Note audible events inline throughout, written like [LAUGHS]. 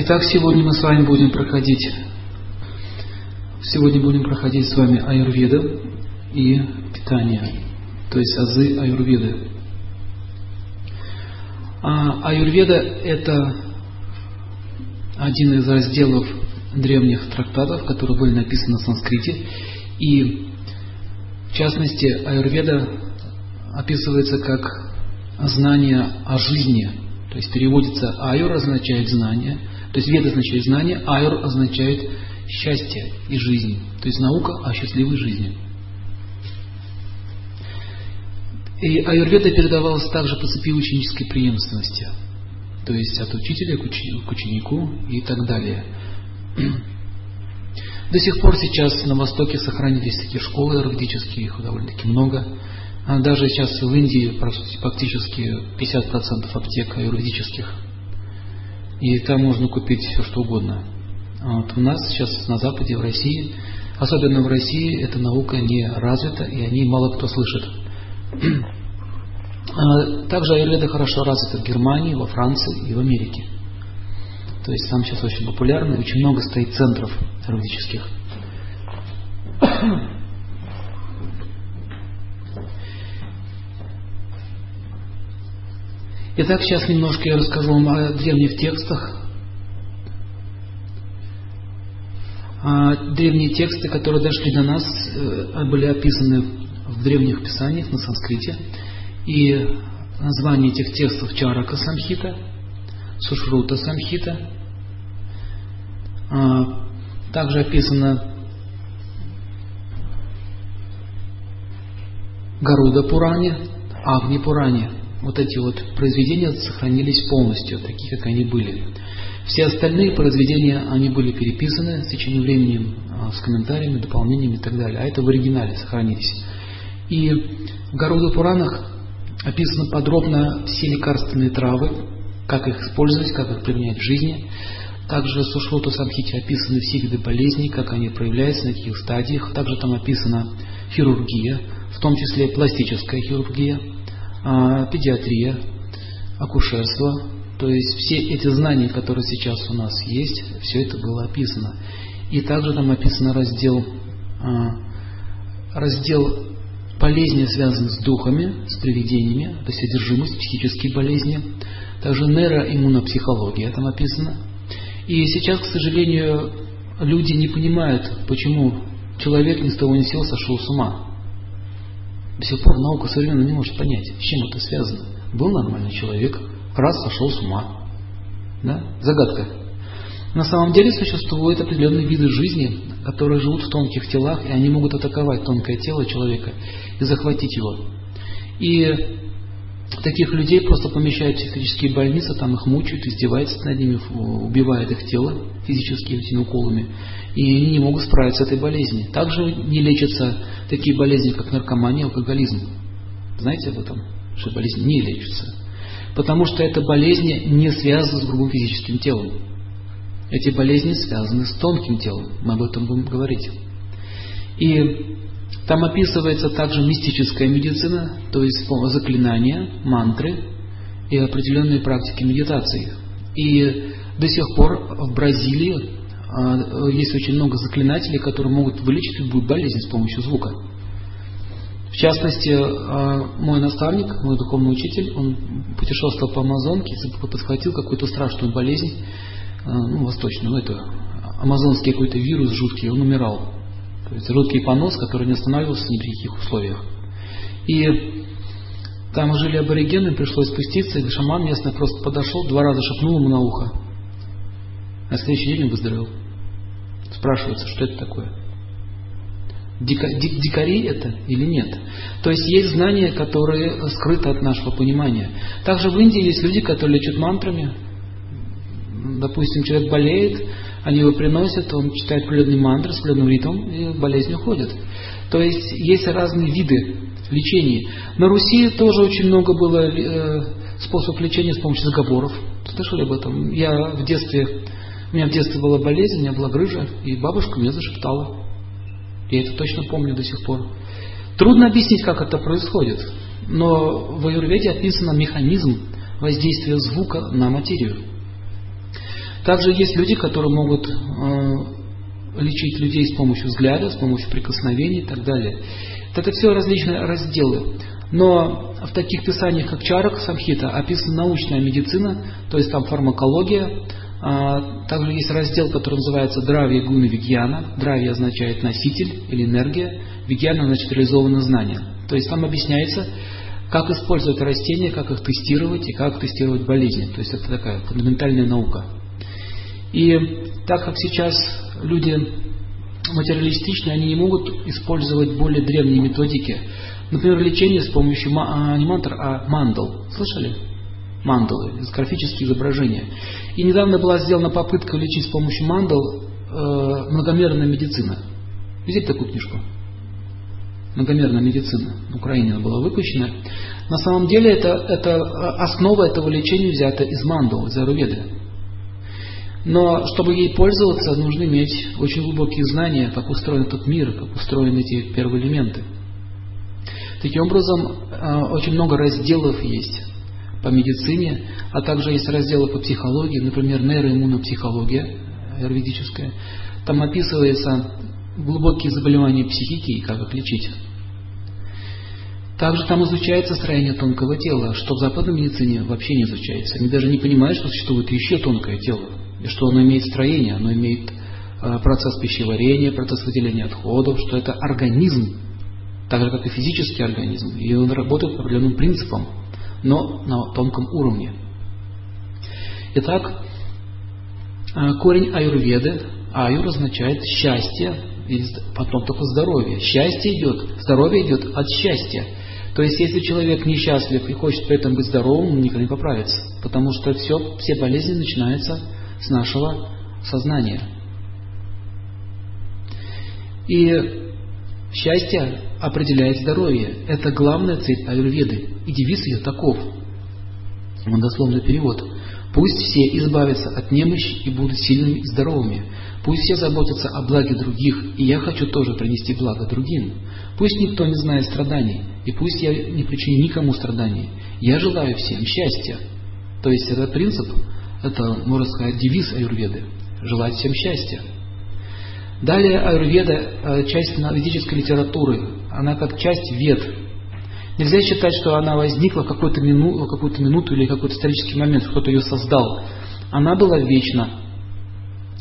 Итак, сегодня мы с вами будем проходить сегодня будем проходить с вами аюрведа и питание, то есть азы аюрведы. А аюрведа это один из разделов древних трактатов, которые были написаны на санскрите, и в частности аюрведа описывается как знание о жизни, то есть переводится аюр означает знание, то есть веда означает знание, аюр означает счастье и жизнь, то есть наука о счастливой жизни. И аюрведа передавалась также по цепи ученической преемственности, то есть от учителя к ученику и так далее. До сих пор сейчас на Востоке сохранились такие школы аюрведические, их довольно-таки много. Даже сейчас в Индии практически 50% аптек аюрведических. И там можно купить все, что угодно. А вот у нас сейчас на Западе, в России, особенно в России, эта наука не развита, и о ней мало кто слышит. [CLEARS THROAT] А также аюрведа хорошо развита в Германии, во Франции и в Америке. То есть там сейчас очень популярно, очень много стоит центров аюрведических. [CLEARS THROAT] Итак, сейчас немножко я расскажу вам о древних текстах. А древние тексты, которые дошли до нас, э, были описаны в древних писаниях на санскрите. И название этих текстов Чарака Самхита, Сушрута Самхита. А, также описано Гаруда Пуране, Агни Пуране вот эти вот произведения сохранились полностью, такие, как они были. Все остальные произведения, они были переписаны с течением времени, а, с комментариями, дополнениями и так далее. А это в оригинале сохранились. И в Гаруда Пуранах описаны подробно все лекарственные травы, как их использовать, как их применять в жизни. Также в Сушруту Самхите описаны все виды болезней, как они проявляются, на каких стадиях. Также там описана хирургия, в том числе пластическая хирургия, педиатрия, акушерство. То есть все эти знания, которые сейчас у нас есть, все это было описано. И также там описан раздел, а, раздел болезни, связанные с духами, с привидениями, то есть одержимость, психические болезни. Также нейроиммунопсихология там описана. И сейчас, к сожалению, люди не понимают, почему человек ни с того ни с сошел с ума. До сих пор наука современная не может понять, с чем это связано. Был нормальный человек, раз сошел с ума. Да? Загадка. На самом деле существуют определенные виды жизни, которые живут в тонких телах, и они могут атаковать тонкое тело человека и захватить его. И таких людей просто помещают в психические больницы, там их мучают, издеваются над ними, убивают их тело физически этими уколами, и они не могут справиться с этой болезнью. Также не лечатся такие болезни, как наркомания, алкоголизм. Знаете об этом? Что болезни не лечатся. Потому что эта болезнь не связана с грубым физическим телом. Эти болезни связаны с тонким телом. Мы об этом будем говорить. И там описывается также мистическая медицина, то есть заклинания, мантры и определенные практики медитации. И до сих пор в Бразилии а, есть очень много заклинателей, которые могут вылечить любую болезнь с помощью звука. В частности, а, мой наставник, мой духовный учитель, он путешествовал по Амазонке, подхватил какую-то страшную болезнь, а, ну, восточную, ну, это амазонский какой-то вирус жуткий, он умирал. То есть жуткий понос, который не останавливался ни при каких условиях. И там жили аборигены, пришлось спуститься, и шаман местный просто подошел, два раза шепнул ему на ухо. На следующий день он выздоровел. Спрашивается, что это такое? Дика, дикари это или нет? То есть есть знания, которые скрыты от нашего понимания. Также в Индии есть люди, которые лечат мантрами. Допустим, человек болеет, они его приносят, он читает определенный мантры с определенным ритмом, и болезнь уходит. То есть есть разные виды лечения. На Руси тоже очень много было э, способов лечения с помощью заговоров. Слышали об этом? Я в детстве у меня в детстве была болезнь, у меня была грыжа, и бабушка мне зашептала. Я это точно помню до сих пор. Трудно объяснить, как это происходит, но в Аюрведе описан механизм воздействия звука на материю. Также есть люди, которые могут э, лечить людей с помощью взгляда, с помощью прикосновений и так далее. Это все различные разделы. Но в таких писаниях, как Чарак Самхита, описана научная медицина, то есть там фармакология. А, также есть раздел, который называется Дравия Гуна Вигьяна. Дравия означает носитель или энергия, Вигьяна значит реализованное знание. То есть там объясняется, как использовать растения, как их тестировать и как тестировать болезни. То есть это такая фундаментальная наука. И так как сейчас люди материалистичные, они не могут использовать более древние методики. Например, лечение с помощью а, не мантр, а мандал. Слышали? Мандалы, графические изображения. И недавно была сделана попытка лечить с помощью мандал э, многомерная медицина. Видите такую книжку? Многомерная медицина. В Украине она была выпущена. На самом деле это, это э, основа этого лечения взята из мандал, из Аруведы. Но чтобы ей пользоваться, нужно иметь очень глубокие знания, как устроен этот мир, как устроены эти первые элементы. Таким образом, э, очень много разделов есть по медицине, а также есть разделы по психологии, например, нейроиммунопсихология аюрведическая. Там описывается глубокие заболевания психики и как их лечить. Также там изучается строение тонкого тела, что в западной медицине вообще не изучается. Они даже не понимают, что существует еще тонкое тело, что оно имеет строение, оно имеет э, процесс пищеварения, процесс выделения отходов, что это организм, так же как и физический организм, и он работает по определенным принципам, но на тонком уровне. Итак, э, корень аюрведы, аюр означает счастье, и потом только здоровье. Счастье идет, здоровье идет от счастья. То есть, если человек несчастлив и хочет при этом быть здоровым, он никогда не поправится. Потому что все, все болезни начинаются с нашего сознания. И счастье определяет здоровье. Это главная цель аюрведы. И девиз ее таков. Он дословный перевод. Пусть все избавятся от немощи и будут сильными и здоровыми. Пусть все заботятся о благе других, и я хочу тоже принести благо другим. Пусть никто не знает страданий, и пусть я не причиню никому страданий. Я желаю всем счастья. То есть этот принцип, это, можно сказать, девиз аюрведы. Желать всем счастья. Далее аюрведа, э, часть ведической литературы, она как часть вед. Нельзя считать, что она возникла в какую-то мину, какую минуту или какой-то исторический момент, кто-то ее создал. Она была вечна.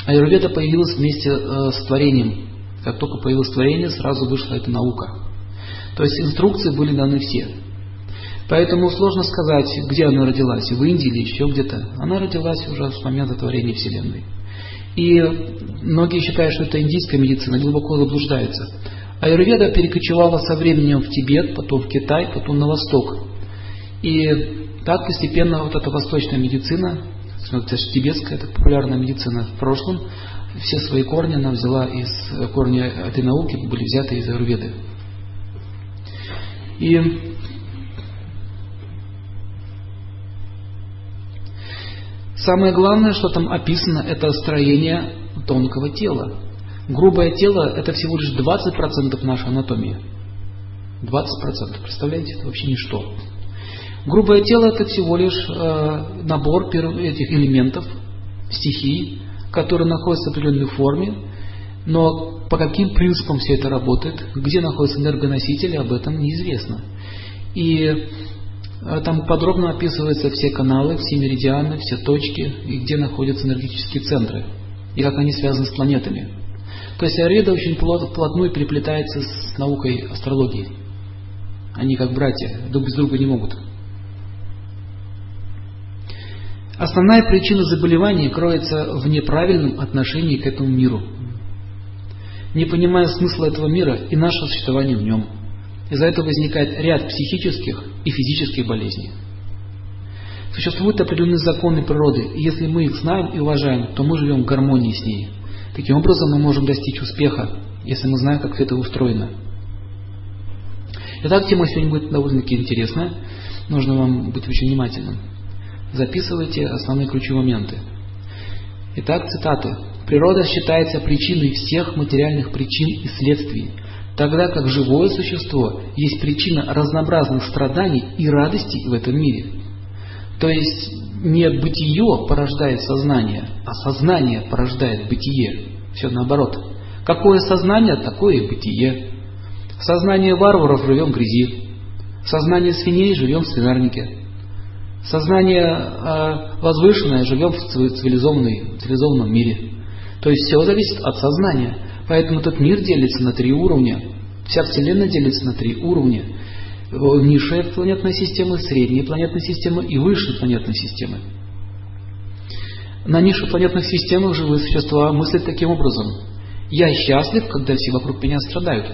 Аюрведа появилась вместе э, с творением. Как только появилось творение, сразу вышла эта наука. То есть инструкции были даны все. Поэтому сложно сказать, где она родилась, в Индии или еще где-то. Она родилась уже с момента творения Вселенной. И многие считают, что это индийская медицина, глубоко заблуждаются. Аюрведа перекочевала со временем в Тибет, потом в Китай, потом на восток. И так постепенно вот эта восточная медицина, тибетская, это популярная медицина в прошлом, все свои корни она взяла из корня этой науки, были взяты из Аюрведы. И самое главное, что там описано, это строение тонкого тела. Грубое тело – это всего лишь 20% нашей анатомии. 20%. Представляете, это вообще ничто. Грубое тело – это всего лишь э, набор этих элементов, стихий, которые находятся в определенной форме, но по каким принципам все это работает, где находятся энергоносители, об этом неизвестно. И там подробно описываются все каналы, все меридианы, все точки, и где находятся энергетические центры, и как они связаны с планетами. То есть Аюрведа очень плотно переплетается с наукой астрологии. Они как братья, друг без друга не могут. Основная причина заболеваний кроется в неправильном отношении к этому миру. Не понимая смысла этого мира и нашего существования в нем. Из-за этого возникает ряд психических и физических болезней. Существуют определенные законы природы, и если мы их знаем и уважаем, то мы живем в гармонии с ней. Таким образом мы можем достичь успеха, если мы знаем, как все это устроено. Итак, тема сегодня будет довольно-таки интересная. Нужно вам быть очень внимательным. Записывайте основные ключевые моменты. Итак, цитаты. Природа считается причиной всех материальных причин и следствий, тогда как живое существо есть причина разнообразных страданий и радостей в этом мире. То есть не бытие порождает сознание, а сознание порождает бытие. Все наоборот. Какое сознание, такое и бытие. В сознании варваров живем в грязи. В сознании свиней живем в свинарнике. Сознание возвышенное живем в цивилизованной, цивилизованном мире. То есть все зависит от сознания. Поэтому этот мир делится на три уровня. Вся Вселенная делится на три уровня. Низшая планетная система, средняя планетная система и высшая планетная система. На низших планетных системах живые существа мыслят таким образом. Я счастлив, когда все вокруг меня страдают.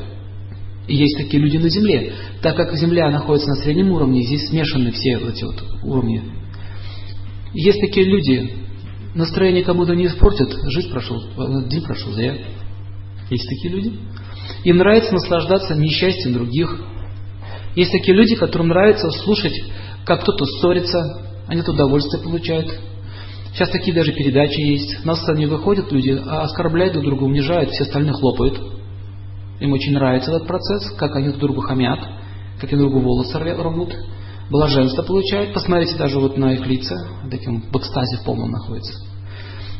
И есть такие люди на Земле. Так как Земля находится на среднем уровне, здесь смешаны все эти вот уровни. Есть такие люди, настроение кому-то не испортят, жизнь прошел, день прошел зря. Есть такие люди. Им нравится наслаждаться несчастьем других. Есть такие люди, которым нравится слушать, как кто-то ссорится, они от удовольствие получают. Сейчас такие даже передачи есть. На сцене выходят люди, а оскорбляют друг друга, унижают, все остальные хлопают. Им очень нравится этот процесс, как они друг другу хамят, как они друг другу волосы рвут. Блаженство получают. Посмотрите даже вот на их лица, таким в экстазе в полном находится.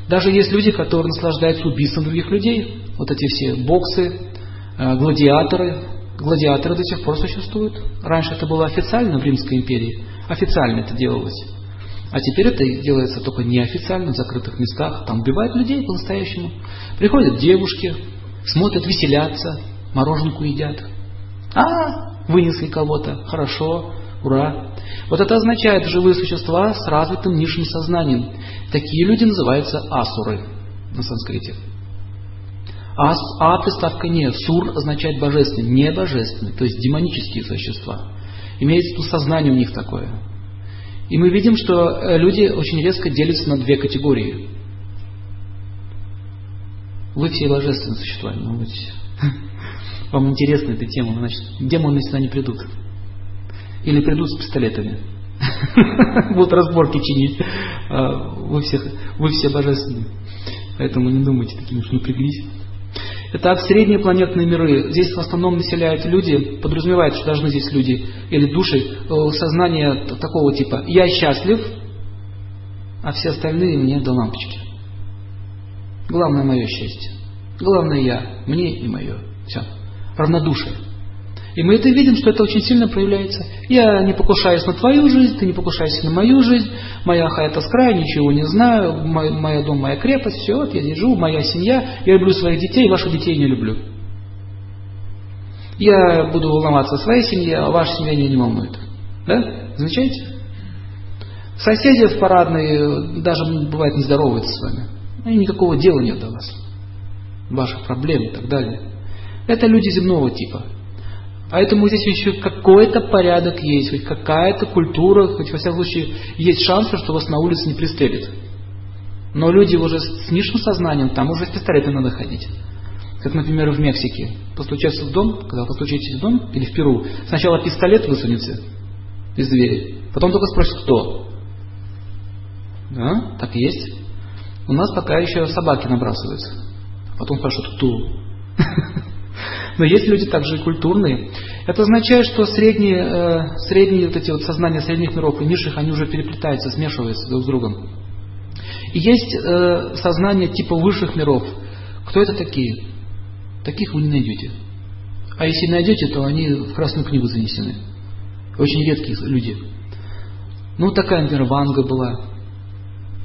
Даже есть люди, которые наслаждаются убийством других людей. Вот эти все боксы, э, гладиаторы. Гладиаторы до сих пор существуют. Раньше это было официально в Римской империи. Официально это делалось. А теперь это делается только неофициально, в закрытых местах. Там убивают людей по-настоящему. Приходят девушки, смотрят, веселятся, мороженку едят. А, вынесли кого-то, хорошо, ура. Вот это означает живые существа с развитым низшим сознанием. Такие люди называются асуры на санскрите. А, а приставка не. Сур означает божественный, не божественный, то есть демонические существа. Имеется в виду сознание у них такое. И мы видим, что э, люди очень резко делятся на две категории. Вы все божественные существа, может быть, [LAUGHS] вам интересна эта тема, значит, демоны сюда не придут. Или придут с пистолетами. [LAUGHS] Будут разборки чинить. А, вы, всех, вы все божественные. Поэтому не думайте такими, что напряглись. Это средние планетные миры. Здесь в основном населяют люди, подразумевает, что должны здесь люди или души, э, сознание такого типа «я счастлив», а все остальные мне до лампочки. Главное мое счастье. Главное я, мне и мое. Все. Равнодушие. И мы это видим, что это очень сильно проявляется. Я не покушаюсь на твою жизнь, ты не покушайся на мою жизнь, моя хата с края, ничего не знаю, мой, моя дом, моя крепость, все, вот я держу, моя семья, я люблю своих детей, ваших детей не люблю. Я буду волноваться о своей семье, а ваша семья меня не волнует. Да? Замечаете? Соседи в парадной даже бывает не здороваются с вами. Они никакого дела нет до вас. Ваших проблем и так далее. Это люди земного типа. Поэтому здесь еще какой-то порядок есть, хоть какая-то культура, хоть во всяком случае есть шанс, что вас на улице не пристрелят. Но люди уже с низшим сознанием, там уже с пистолетом надо ходить. Как, например, в Мексике. Постучаться в дом, когда вы постучаетесь в дом, или в Перу, сначала пистолет высунется из двери, потом только спросят, кто. Да, так есть. У нас пока еще собаки набрасываются. Потом спрашивают, кто. Но есть люди также и культурные. Это означает, что средние, э, средние вот эти вот сознания средних миров и низших, они уже переплетаются, смешиваются друг с другом. И есть э, сознание типа высших миров. Кто это такие? Таких вы не найдете. А если найдете, то они в Красную книгу занесены. Очень редкие люди. Ну, такая, например, Ванга была.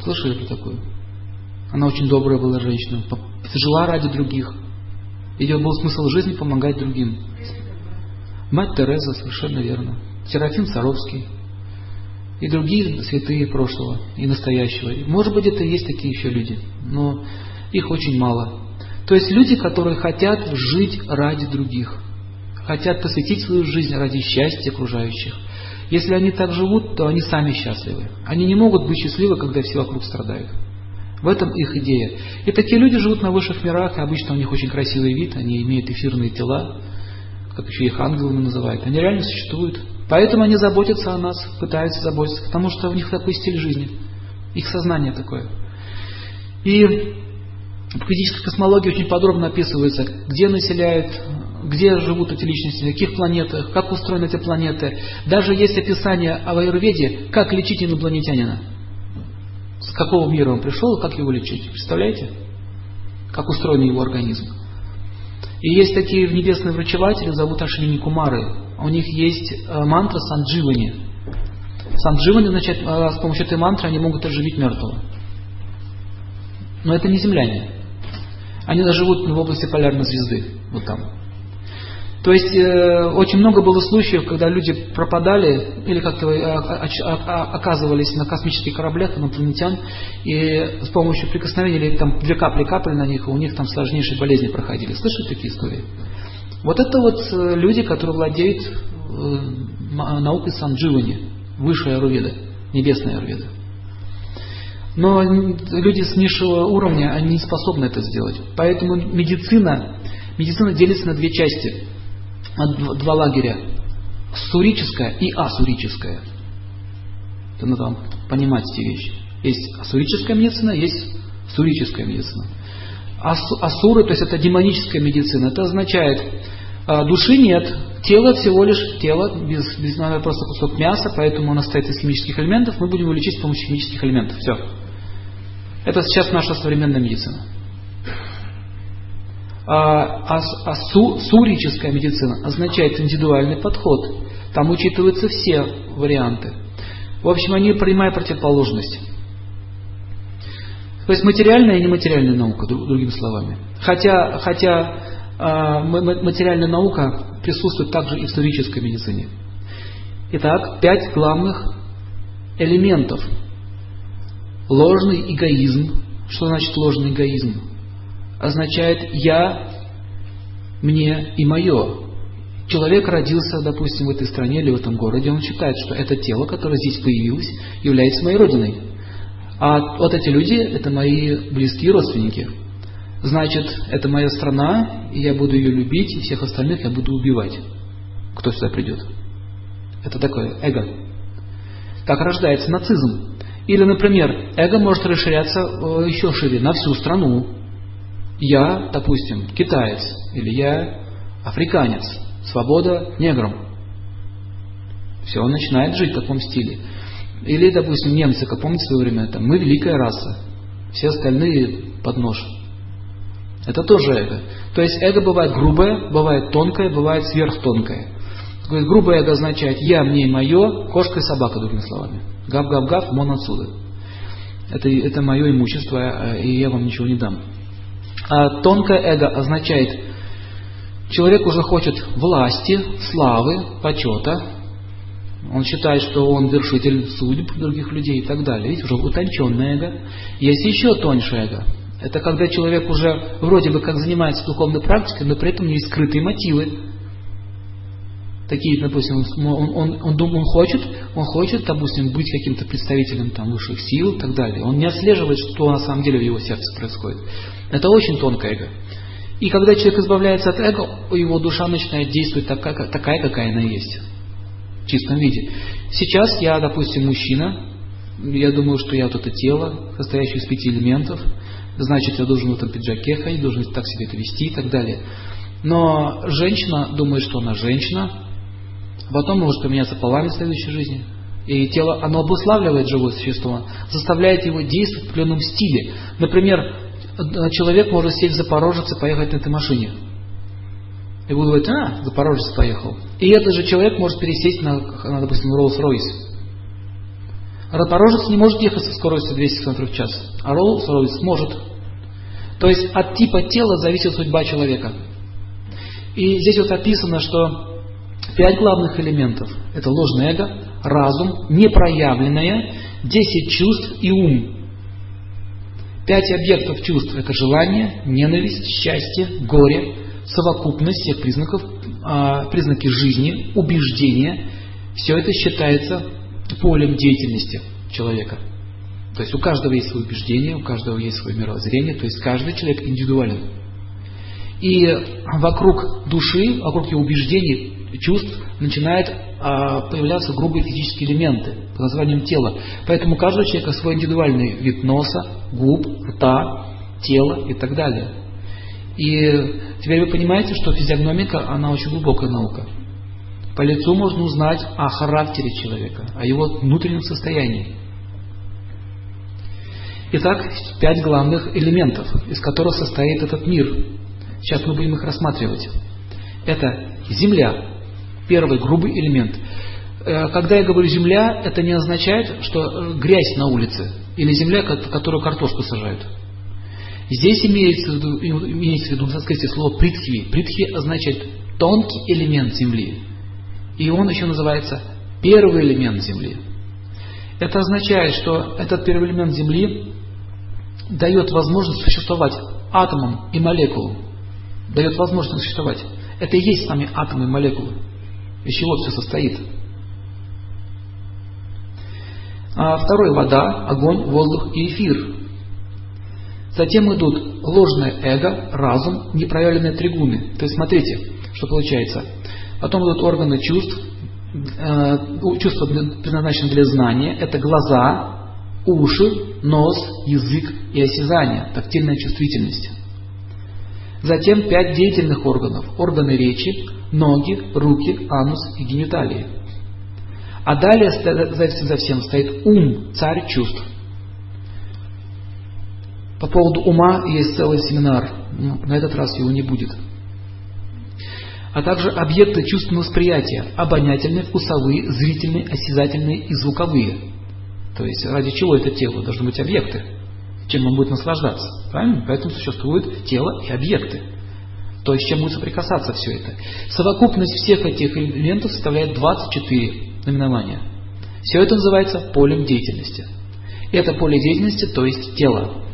Слышали про такую? Она очень добрая была женщина. Жила ради других. Ее был смысл жизни помогать другим. Мать Тереза, совершенно верно. Серафим Саровский. И другие святые прошлого и настоящего. Может быть, это и есть такие еще люди, но их очень мало. То есть люди, которые хотят жить ради других, хотят посвятить свою жизнь ради счастья окружающих. Если они так живут, то они сами счастливы. Они не могут быть счастливы, когда все вокруг страдают. В этом их идея. И такие люди живут на высших мирах, и обычно у них очень красивый вид, они имеют эфирные тела, как еще их ангелами называют. Они реально существуют. Поэтому они заботятся о нас, пытаются заботиться, потому что у них такой стиль жизни. Их сознание такое. И в физической космологии очень подробно описывается, где населяют, где живут эти личности, на каких планетах, как устроены эти планеты. Даже есть описание о Аюрведе, как лечить инопланетянина. С какого мира он пришел и как его лечить. Представляете? Как устроен его организм. И есть такие небесные врачеватели, зовут Ашвини Кумары. У них есть э, мантра Сандживани. Сандживани означает, э, с помощью этой мантры они могут оживить мертвого. Но это не земляне. Они живут в области полярной звезды, вот там. То есть э, очень много было случаев, когда люди пропадали или как-то э, оказывались на космических кораблях инопланетян, и с помощью прикосновения или там две капли капали на них, и у них там сложнейшие болезни проходили. Слышали такие истории? Вот это вот э, люди, которые владеют э, наукой сандживани, высшая аюрведа, небесная аюрведа. Но люди с низшего уровня, они не способны это сделать. Поэтому медицина, медицина делится на две части – два лагеря. Сурическая и асурическая. Это надо понимать эти вещи. Есть асурическая медицина, есть сурическая медицина. асуры, то есть это демоническая медицина, это означает, а, души нет, тело всего лишь тело, без, без просто кусок мяса, поэтому оно состоит из химических элементов, мы будем его лечить с помощью химических элементов. Все. Это сейчас наша современная медицина. А, а, а су, сурическая медицина означает индивидуальный подход. Там учитываются все варианты. В общем, они принимают противоположность. То есть материальная и нематериальная наука, другими словами. Хотя, хотя э, материальная наука присутствует также и в исторической медицине. Итак, пять главных элементов. Ложный эгоизм. Что значит ложный эгоизм? Означает «я», «мне» и «мое». Человек родился, допустим, в этой стране или в этом городе, он считает, что это тело, которое здесь появилось, является моей родиной. А вот эти люди – это мои близкие родственники. Значит, это моя страна, и я буду ее любить, и всех остальных я буду убивать. Кто сюда придет? Это такое эго. Так рождается нацизм. Или, например, эго может расширяться э, еще шире, на всю страну я, допустим, китаец, или я африканец, свобода неграм. Все, он начинает жить в таком стиле. Или, допустим, немцы, как помните в свое время, там, мы великая раса, все остальные под нож. Это тоже эго. То есть эго бывает грубое, бывает тонкое, бывает сверхтонкое. Грубое эго означает «я, мне и мое», кошка и собака, другими словами. Гав-гав-гав, мон отсюда. Это, это мое имущество, и я вам ничего не дам. А тонкое эго означает, человек уже хочет власти, славы, почета. Он считает, что он вершитель судеб других людей и так далее. Видите, уже утонченное эго. Есть еще тоньше эго. Это когда человек уже вроде бы как занимается духовной практикой, но при этом есть скрытые мотивы. Такие, допустим, он, он, он, он, он хочет, он хочет, допустим, быть каким-то представителем там, высших сил и так далее. Он не отслеживает, что на самом деле в его сердце происходит. Это очень тонкое эго. И когда человек избавляется от эго, его душа начинает действовать такая, такая какая она есть. В чистом виде. Сейчас я, допустим, мужчина, я думаю, что я вот это тело, состоящее из пяти элементов, значит, я должен в этом пиджаке ходить, должен так себя это вести и так далее. Но женщина думает, что она женщина, потом может поменяться полами в следующей жизни. И тело, оно обуславливает живое существо, заставляет его действовать в определенном стиле. Например, человек может сесть в Запорожец и поехать на этой машине. И будет говорить, а, Запорожец поехал. И этот же человек может пересесть на, на допустим, Rolls-Royce. Запорожец не может ехать со скоростью 200 км в час, а Rolls-Royce может. То есть от типа тела зависит судьба человека. И здесь вот описано, что пять главных элементов – это ложное эго, разум, непроявленное, десять чувств и ум. Пять объектов чувств – это желание, ненависть, счастье, горе, совокупность всех признаков, а, признаки жизни, убеждения. Все это считается полем деятельности человека. То есть у каждого есть свое убеждение, у каждого есть свое мировоззрение, то есть каждый человек индивидуален. И вокруг души, вокруг его убеждений, чувств начинают а, появляться грубые физические элементы под названием тело. Поэтому у каждого человека свой индивидуальный вид носа, губ, рта, тела и так далее. И теперь вы понимаете, что физиогномика, она очень глубокая наука. По лицу можно узнать о характере человека, о его внутреннем состоянии. Итак, пять главных элементов, из которых состоит этот мир. Сейчас мы будем их рассматривать. Это земля, первый грубый элемент. Э, когда я говорю земля, это не означает, что э, грязь на улице или земля, которую картошку сажают. Здесь имеется в виду, имеется в виду в слово притхви. Притхви означает тонкий элемент земли. И он еще называется первый элемент земли. Это означает, что этот первый элемент земли дает возможность существовать атомам и молекулам. Дает возможность существовать. Это и есть сами атомы и молекулы. Из чего все состоит. А второй – вода, огонь, воздух и эфир. Затем идут ложное эго, разум, непроявленные тригуны. То есть смотрите, что получается. Потом идут органы чувств, э, чувства предназначены для знания. Это глаза, уши, нос, язык и осязание, тактильная чувствительность. Затем пять деятельных органов. Органы речи, ноги, руки, анус и гениталии. А далее за всем стоит ум, царь чувств. По поводу ума есть целый семинар, но на этот раз его не будет. А также объекты чувственного восприятия, обонятельные, вкусовые, зрительные, осязательные и звуковые. То есть ради чего это тело? Должны быть объекты, чем он будет наслаждаться. Правильно? Поэтому существует тело и объекты. То есть чем будет соприкасаться все это. Совокупность всех этих элементов составляет 24 наименования. Все это называется полем деятельности. Это поле деятельности, то есть тело.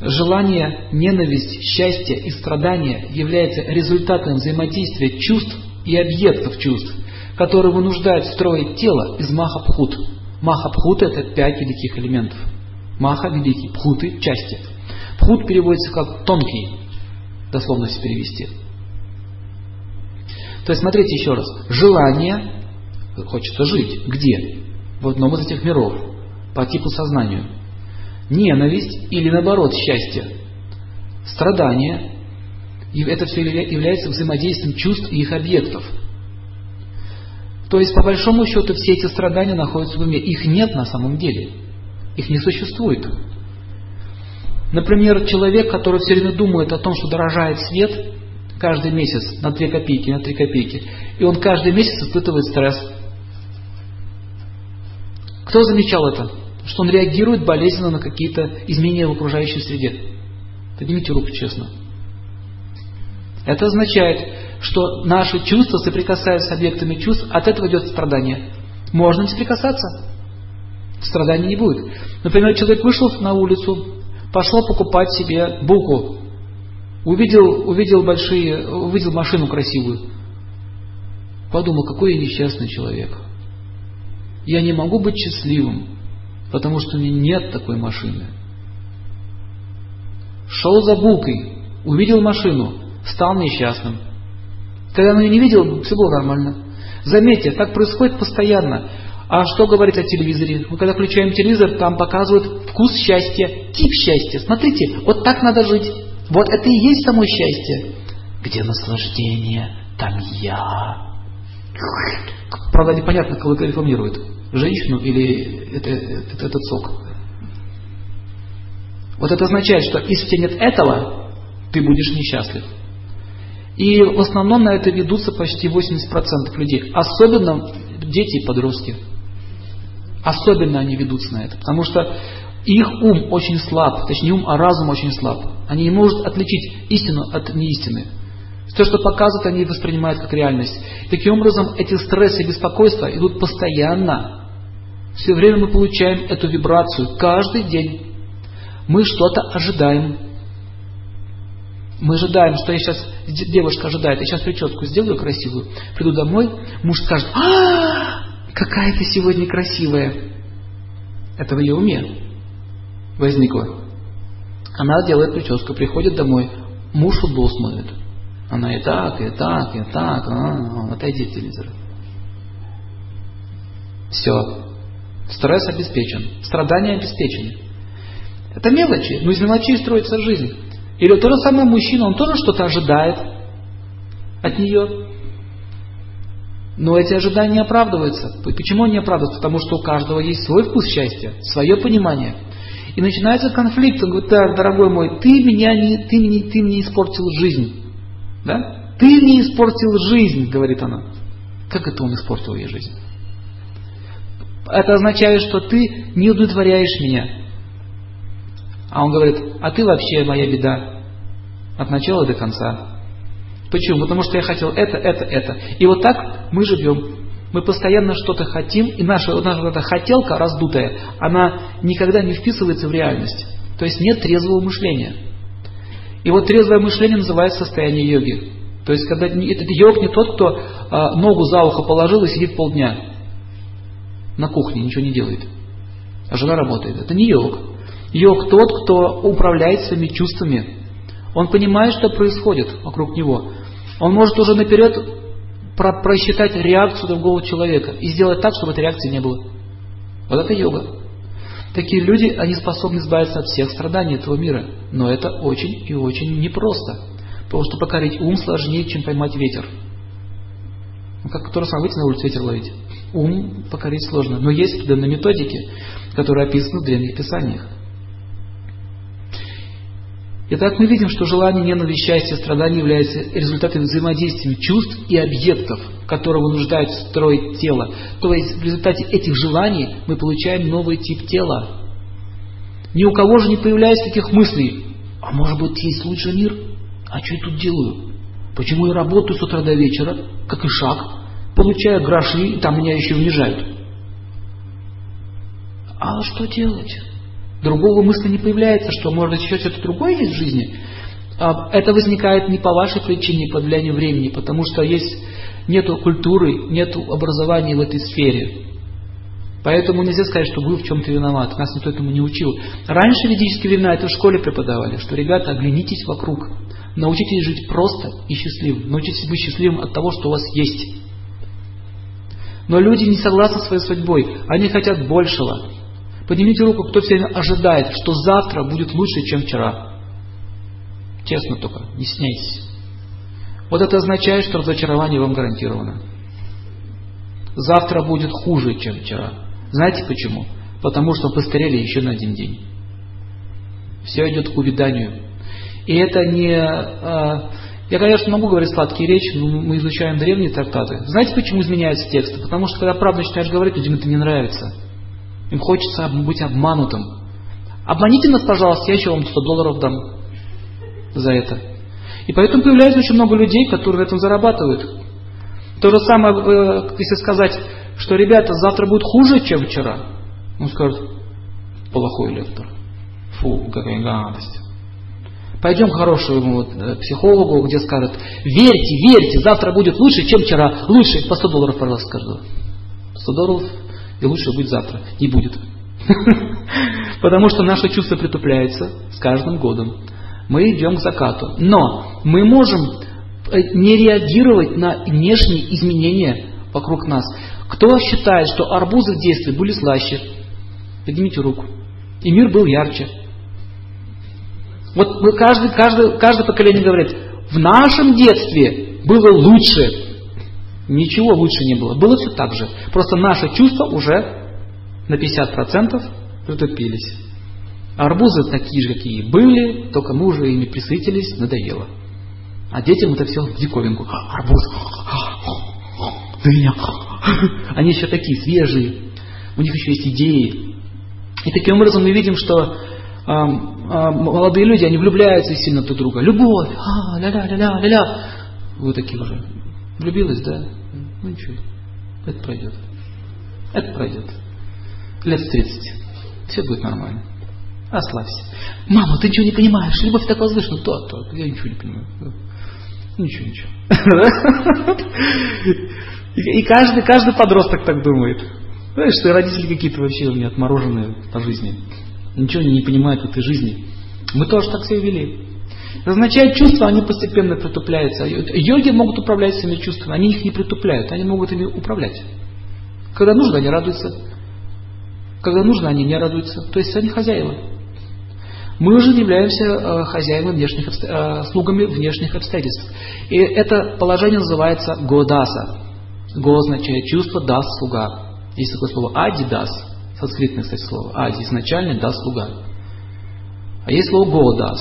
Желание, ненависть, счастье и страдание являются результатом взаимодействия чувств и объектов чувств, которые вынуждают строить тело из маха-пхут. Маха-пхут – это пять великих элементов. Маха – великий, пхуты – части. Пхут переводится как тонкий, дословно если перевести. То есть, смотрите еще раз. Желание, хочется жить, где? В одном из этих миров, по типу сознанию. Ненависть или наоборот счастье. Страдание. И это все является взаимодействием чувств и их объектов. То есть, по большому счету, все эти страдания находятся в уме. Их нет на самом деле. Их не существует. Например, человек, который все время думает о том, что дорожает свет каждый месяц на 2 копейки, на 3 копейки, и он каждый месяц испытывает стресс. Кто замечал это? Что он реагирует болезненно на какие-то изменения в окружающей среде. Поднимите руку честно. Это означает, что наши чувства соприкасаются с объектами чувств, от этого идет страдание. Можно не соприкасаться, страданий не будет. Например, человек вышел на улицу, пошел покупать себе булку. Увидел, увидел большие, увидел машину красивую. Подумал, какой я несчастный человек. Я не могу быть счастливым, потому что у меня нет такой машины. Шел за булкой, увидел машину, стал несчастным. Когда он ее не видел, все было нормально. Заметьте, так происходит постоянно. А что говорить о телевизоре? Мы когда включаем телевизор, там показывают вкус счастья, тип счастья. Смотрите, вот так надо жить. Вот это и есть само счастье. Где наслаждение, там я. Правда, непонятно, кого это рекламирует. Женщину или это, это, этот сок. Вот это означает, что если у тебя нет этого, ты будешь несчастлив. И в основном на это ведутся почти 80% людей. Особенно дети и подростки. Особенно они ведутся на это, потому что их ум очень слаб, точнее ум, а разум очень слаб. Они не могут отличить истину от неистины. То, что показывают, они воспринимают как реальность. Таким образом, эти стрессы и беспокойства идут постоянно. Все время мы получаем эту вибрацию, каждый день. Мы что-то ожидаем. Мы ожидаем, что я сейчас, девушка ожидает, я сейчас прическу сделаю красивую, приду домой, муж скажет, а какая ты сегодня красивая. Это в ее уме возникло. Она делает прическу, приходит домой, муж футбол смотрит. Она и так, и так, и так, а, отойди от телевизора. Все. Стресс обеспечен. Страдания обеспечены. Это мелочи, но из мелочей строится жизнь. Или то же самое мужчина, он тоже что-то ожидает от нее. Но эти ожидания не оправдываются. Почему они не оправдываются? Потому что у каждого есть свой вкус счастья, свое понимание. И начинается конфликт. Он говорит, так, дорогой мой, ты меня не, ты, мне, ты мне испортил жизнь. Да? Ты мне испортил жизнь, говорит она. Как это он испортил ей жизнь? Это означает, что ты не удовлетворяешь меня. А он говорит, а ты вообще моя беда. От начала до конца. Почему? Потому что я хотел это, это, это. И вот так мы живем. Мы постоянно что-то хотим, и наша, наша вот эта хотелка раздутая, она никогда не вписывается в реальность. То есть нет трезвого мышления. И вот трезвое мышление называется состояние йоги. То есть, когда этот йог не тот, кто а, ногу за ухо положил и сидит полдня на кухне, ничего не делает. А жена работает. Это не йог. Йог тот, кто управляет своими чувствами. Он понимает, что происходит вокруг него. Он может уже наперед про просчитать реакцию другого человека и сделать так, чтобы этой реакции не было. Вот это йога. Такие люди, они способны избавиться от всех страданий этого мира. Но это очень и очень непросто. Потому что покорить ум сложнее, чем поймать ветер. Ну, как то же самое, выйти на улицу ветер ловить. Ум покорить сложно. Но есть определенные методики, которые описаны в древних писаниях. Итак, мы видим, что желание, ненависть, счастье, страдание являются результатом взаимодействия чувств и объектов, которые вынуждают строить тело. То есть в результате этих желаний мы получаем новый тип тела. Ни у кого же не появляется таких мыслей, а может быть есть лучший мир? А что я тут делаю? Почему я работаю с утра до вечера, как и шаг, получаю гроши, и там меня еще унижают? А что делать? Другого мысли не появляется, что может еще что-то другое есть в жизни. А, это возникает не по вашей причине, по влиянию времени, потому что есть нету культуры, нету образования в этой сфере. Поэтому нельзя сказать, что вы в чем-то виноваты. Нас никто этому не учил. Раньше в ведические времена это в школе преподавали, что, ребята, оглянитесь вокруг. Научитесь жить просто и счастливым. Научитесь быть счастливым от того, что у вас есть. Но люди не согласны со своей судьбой. Они хотят большего. Поднимите руку, кто все время ожидает, что завтра будет лучше, чем вчера. Честно только, не стесняйтесь. Вот это означает, что разочарование вам гарантировано. Завтра будет хуже, чем вчера. Знаете почему? Потому что постарели еще на один день. Все идет к увяданию. И это не... А, я, конечно, могу говорить сладкие речи, но мы изучаем древние трактаты. Знаете, почему изменяются тексты? Потому что, когда правду начинаешь говорить, людям это не нравится. Им хочется быть обманутым. Обманите нас, пожалуйста, я еще вам 100 долларов дам за это. И поэтому появляется очень много людей, которые на этом зарабатывают. То же самое, э, если сказать, что, ребята, завтра будет хуже, чем вчера. Он скажет, плохой лектор. Фу, какая гадость. Пойдем к хорошему вот, э, психологу, где скажет, верьте, верьте, завтра будет лучше, чем вчера. Лучше, по 100 долларов, пожалуйста, скажу. 100 долларов и лучше будет завтра. Не будет. [LAUGHS] Потому что наше чувство притупляется с каждым годом. Мы идем к закату. Но мы можем э, не реагировать на внешние изменения вокруг нас. Кто считает, что арбузы в детстве были слаще? Поднимите руку. И мир был ярче. Вот каждый, каждый, каждое поколение говорит, в нашем детстве было лучше. Ничего лучше не было. Было все так же. Просто наши чувства уже на 50% притупились. А арбузы такие же, какие были, только мы уже ими присытились, надоело. А детям это все в диковинку. «А, арбуз, дыня. [LAUGHS] Они еще такие свежие, у них еще есть идеи. И таким образом мы видим, что молодые люди, они влюбляются сильно друг в друга. Любовь, а, ля-ля-ля-ля-ля. Вы такие уже. Влюбилась, да? Ну ничего, это пройдет. Это пройдет. Лет в 30. Все будет нормально. Ослабься. Мама, ты ничего не понимаешь. Любовь так возвышена. То, то. Я ничего не понимаю. Ничего, ничего. [LAUGHS] И каждый, каждый подросток так думает. Знаешь, что родители какие-то вообще у меня отмороженные по жизни. Ничего не понимают в этой жизни. Мы тоже так себя вели. Означает, чувства, они постепенно притупляются. Йоги могут управлять своими чувствами, они их не притупляют, они могут ими управлять. Когда нужно, они радуются. Когда нужно, они не радуются. То есть они хозяева. Мы уже являемся э, хозяевами внешних, э, слугами внешних обстоятельств. И это положение называется годаса. Го означает чувство, дас – слуга. Есть такое слово ади дас, санскритное, кстати, слово. Ади изначально, дас – слуга. А есть слово го дас,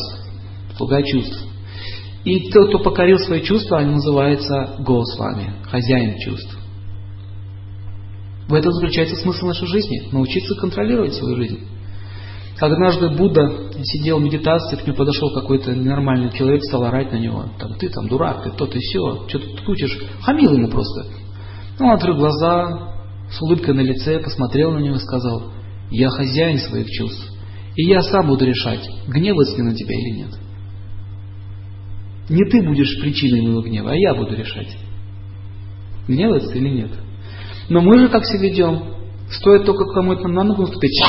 слуга чувств. И тот, кто покорил свои чувства, он называется го с вами, хозяин чувств. В этом заключается смысл нашей жизни. Научиться контролировать свою жизнь. Однажды Будда сидел в медитации, к нему подошел какой-то ненормальный человек, стал орать на него. Там, ты там дурак, ты то, ты все, что ты тут учишь. Хамил ему просто. Он открыл глаза, с улыбкой на лице, посмотрел на него и сказал, я хозяин своих чувств, и я сам буду решать, гневаться ли на тебя или нет. Не ты будешь причиной моего гнева, а я буду решать, гневаться или нет. Но мы же как себя ведем? Стоит только кому-то на ногу наступить.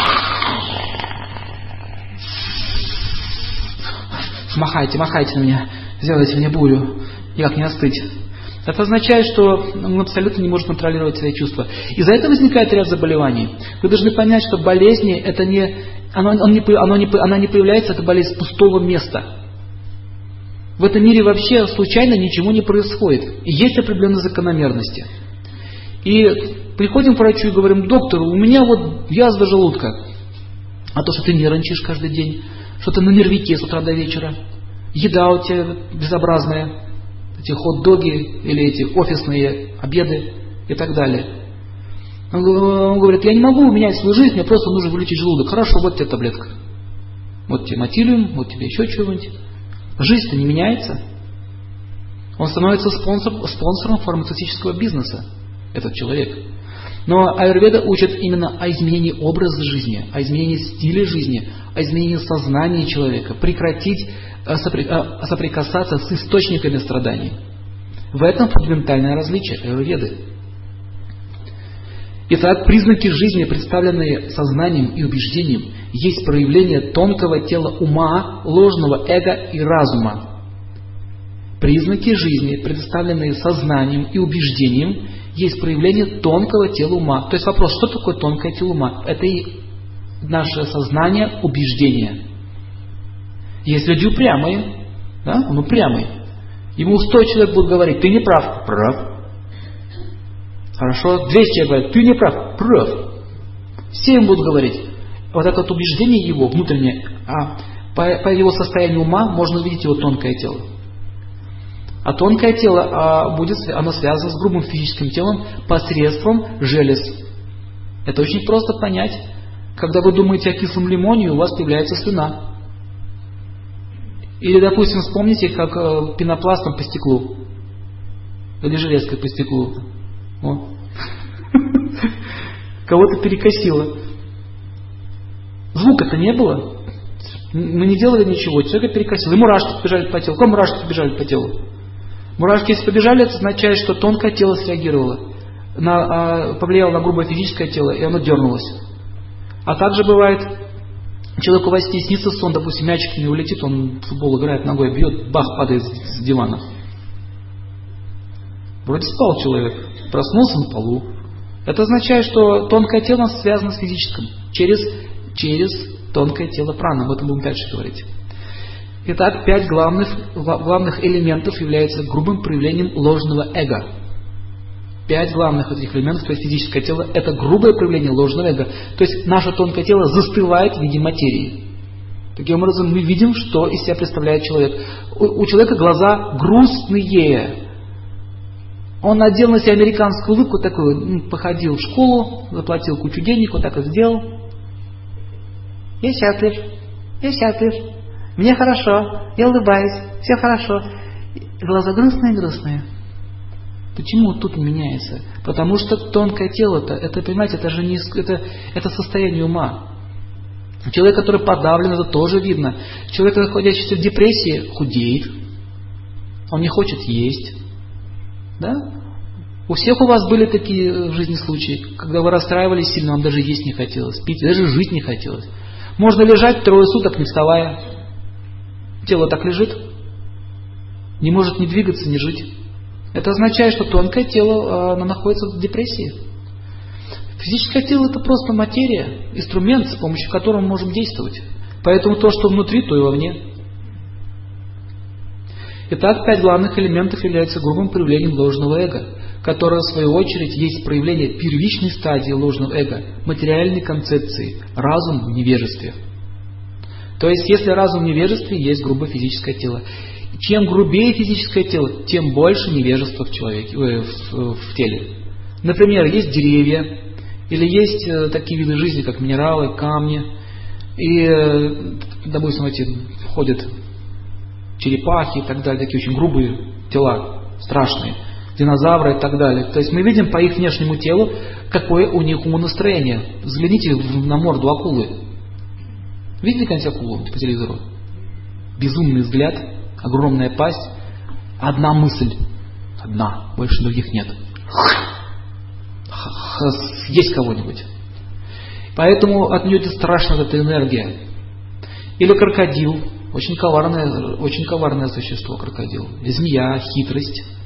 Махайте, махайте на меня, сделайте мне бурю, никак не остыть. Это означает, что мы абсолютно не можем контролировать свои чувства. Из-за этого возникает ряд заболеваний. Вы должны понять, что болезни это не, оно, он не, оно не, она не появляется, это болезнь пустого места. В этом мире вообще случайно ничего не происходит. И есть определенные закономерности. И приходим к врачу и говорим, доктор, у меня вот язва желудка. А то, что ты нервничаешь каждый день, что ты на нервике с утра до вечера, еда у тебя безобразная, эти хот-доги или эти офисные обеды и так далее. Он говорит, я не могу менять свою жизнь, мне просто нужно вылечить желудок. Хорошо, вот тебе таблетка. Вот тебе матилиум, вот тебе еще чего-нибудь. Жизнь-то не меняется. Он становится спонсор, спонсором фармацевтического бизнеса, этот человек. Но аюрведа учит именно о изменении образа жизни, о изменении стиля жизни, о изменении сознания человека, прекратить э, э, соприкасаться с источниками страданий. В этом фундаментальное различие аюрведы. Итак, признаки жизни, представленные сознанием и убеждением, есть проявление тонкого тела ума, ложного эго и разума. Признаки жизни, представленные сознанием и убеждением, есть проявление тонкого тела ума. То есть вопрос, что такое тонкое тело ума? Это и наше сознание, убеждение. Есть люди упрямые, да? он упрямый. Ему сто человек будут говорить, ты не прав. Прав. Хорошо, 200 человек говорят, ты не прав. Прав. Все им будут говорить. Вот это вот убеждение его внутреннее, а по, по его состоянию ума можно увидеть его тонкое тело. А тонкое тело а, будет, оно связано с грубым физическим телом посредством желез. Это очень просто понять. Когда вы думаете о кислом лимоне, у вас появляется слюна. Или, допустим, вспомните, как э, пенопластом по стеклу. Или железкой по стеклу. [LAUGHS] Кого-то перекосило. Звука-то не было. Мы не делали ничего. Человека перекосило. И мурашки побежали по телу. Как мурашки побежали по телу? Мурашки, если побежали, это означает, что тонкое тело среагировало, на, а, повлияло на грубое физическое тело, и оно дернулось. А также бывает, человеку во сне снится сон, допустим, мячик не улетит, он в футбол играет, ногой бьет, бах, падает с дивана. Вроде спал человек, проснулся на полу. Это означает, что тонкое тело связано с физическим, через, через тонкое тело прана. Об этом будем дальше говорить. Итак, пять главных, главных элементов являются грубым проявлением ложного эго. Пять главных этих элементов, то есть физическое тело, это грубое проявление ложного эго. То есть наше тонкое тело застывает в виде материи. Таким образом, мы видим, что из себя представляет человек. У, у человека глаза грустные. Он надел на себя американскую улыбку, такую, походил в школу, заплатил кучу денег, вот так и сделал. Я счастлив, я счастлив. Мне хорошо, я улыбаюсь, все хорошо. Глаза грустные-грустные. Почему тут меняется? Потому что тонкое тело-то, это, понимаете, это же не, это, это состояние ума. Человек, который подавлен, это тоже видно. Человек, находящийся в депрессии, худеет. Он не хочет есть. Да? У всех у вас были такие в жизни случаи, когда вы расстраивались сильно, вам даже есть не хотелось, пить, даже жить не хотелось. Можно лежать трое суток, не вставая. Тело так лежит, не может ни двигаться, ни жить. Это означает, что тонкое тело а, оно находится в депрессии. Физическое тело это просто материя, инструмент, с помощью которого мы можем действовать. Поэтому то, что внутри, то и вовне. Итак, пять главных элементов являются грубым проявлением ложного эго, которая в свою очередь есть проявление первичной стадии ложного эго, материальной концепции, разум в невежестве. То есть, если разум в невежестве, есть грубое физическое тело. Чем грубее физическое тело, тем больше невежества в человеке, э, в, в теле. Например, есть деревья, или есть э, такие виды жизни, как минералы, камни, и, э, допустим, эти ходят черепахи и так далее, такие очень грубые тела, страшные, динозавры и так далее. То есть мы видим по их внешнему телу, какое у них умонастроение. Взгляните на морду акулы. Видели когда-нибудь акулу по телевизору? Безумный взгляд, огромная пасть, одна мысль. Одна, больше других нет. Есть кого-нибудь. Поэтому от нее страшна эта энергия. Или крокодил, очень коварное, очень коварное существо крокодил. Змея, хитрость.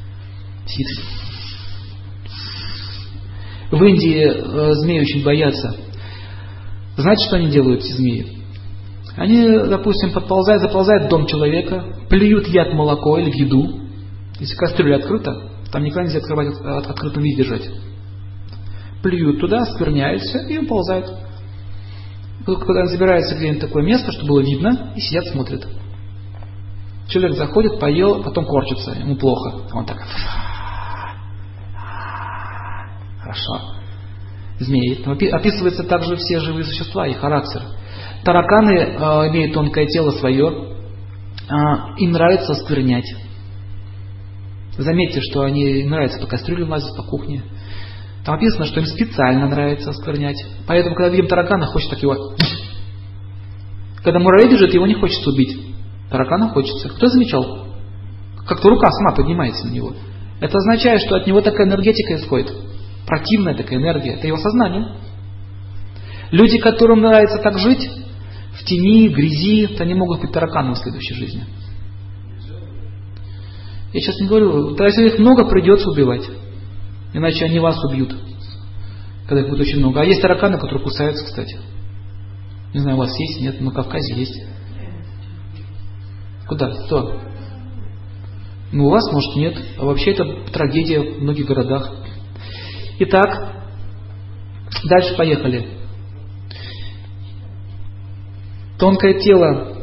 Хитрость. В Индии э, змеи очень боятся. Знаете, что они делают, эти змеи? Они, допустим, подползают, заползают в дом человека, плюют яд молоко или в еду. Если кастрюля открыта, там никогда нельзя открывать, от, открытом виде держать. Плюют туда, скверняют и уползают. Когда забирается где-нибудь такое место, чтобы было видно, и сидят, смотрят. Человек заходит, поел, потом корчится, ему плохо. Он так... Хорошо. Змеи. Описываются также все живые существа и характер. Тараканы э, имеют тонкое тело свое, э, им нравится сквернять. Заметьте, что они им нравится по кастрюле мазать, по кухне. Там написано, что им специально нравится осквернять. Поэтому, когда видим таракана, хочет так его... [SNIFFS] Когда муравей бежит, его не хочется убить. Таракана хочется. Кто замечал? Как-то рука сама поднимается на него. Это означает, что от него такая энергетика исходит. Противная такая энергия. Это его сознание. Люди, которым нравится так жить, в тени, в грязи, то они могут быть тараканом в следующей жизни. Я сейчас не говорю, если их много, придется убивать. Иначе они вас убьют, когда их будет очень много. А есть тараканы, которые кусаются, кстати. Не знаю, у вас есть, нет, на Кавказе есть. Куда? Кто? Ну, у вас, может, нет. А вообще это трагедия в многих городах. Итак, дальше поехали. Тонкое тело,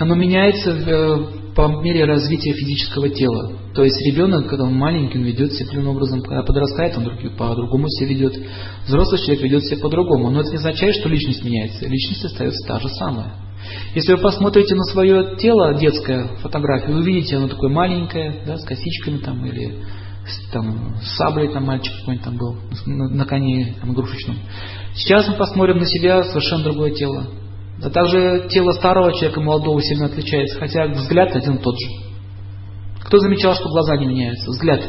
оно меняется в, э, по мере развития физического тела. То есть ребенок, когда он маленький, он ведет себя определенным образом, когда подрастает, он по-другому себя ведет. Взрослый человек ведет себя по-другому. Но это не означает, что личность меняется. Личность остается та же самая. Если вы посмотрите на свое тело, детское фотографию, вы увидите, оно такое маленькое, да, с косичками там, или там, саблей там мальчик какой-нибудь там был, на, на коне там, игрушечном. Сейчас мы посмотрим на себя совершенно другое тело. А также тело старого человека и молодого сильно отличается, хотя взгляд один и тот же. Кто замечал, что глаза не меняются? Взгляд.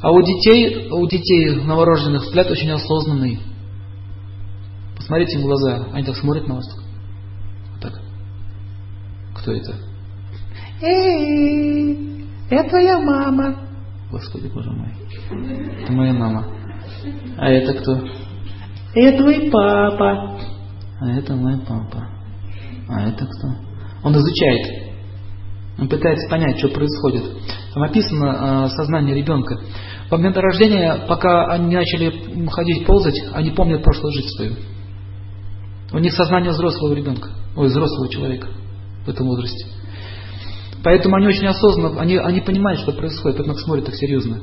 А у детей, у детей новорожденных взгляд очень осознанный. Посмотрите им в глаза, они так смотрят на вас. Вот так. Кто это? Эй, это твоя мама. Господи, Боже мой. Это моя мама. А это кто? Это твой папа а это мой папа. А это кто? Он изучает. Он пытается понять, что происходит. Там описано э, сознание ребенка. В момент рождения, пока они начали ходить, ползать, они помнят прошлую жизнь свою. У них сознание взрослого ребенка, ой, взрослого человека в этом возрасте. Поэтому они очень осознанно, они, они понимают, что происходит, поэтому смотрят так серьезно.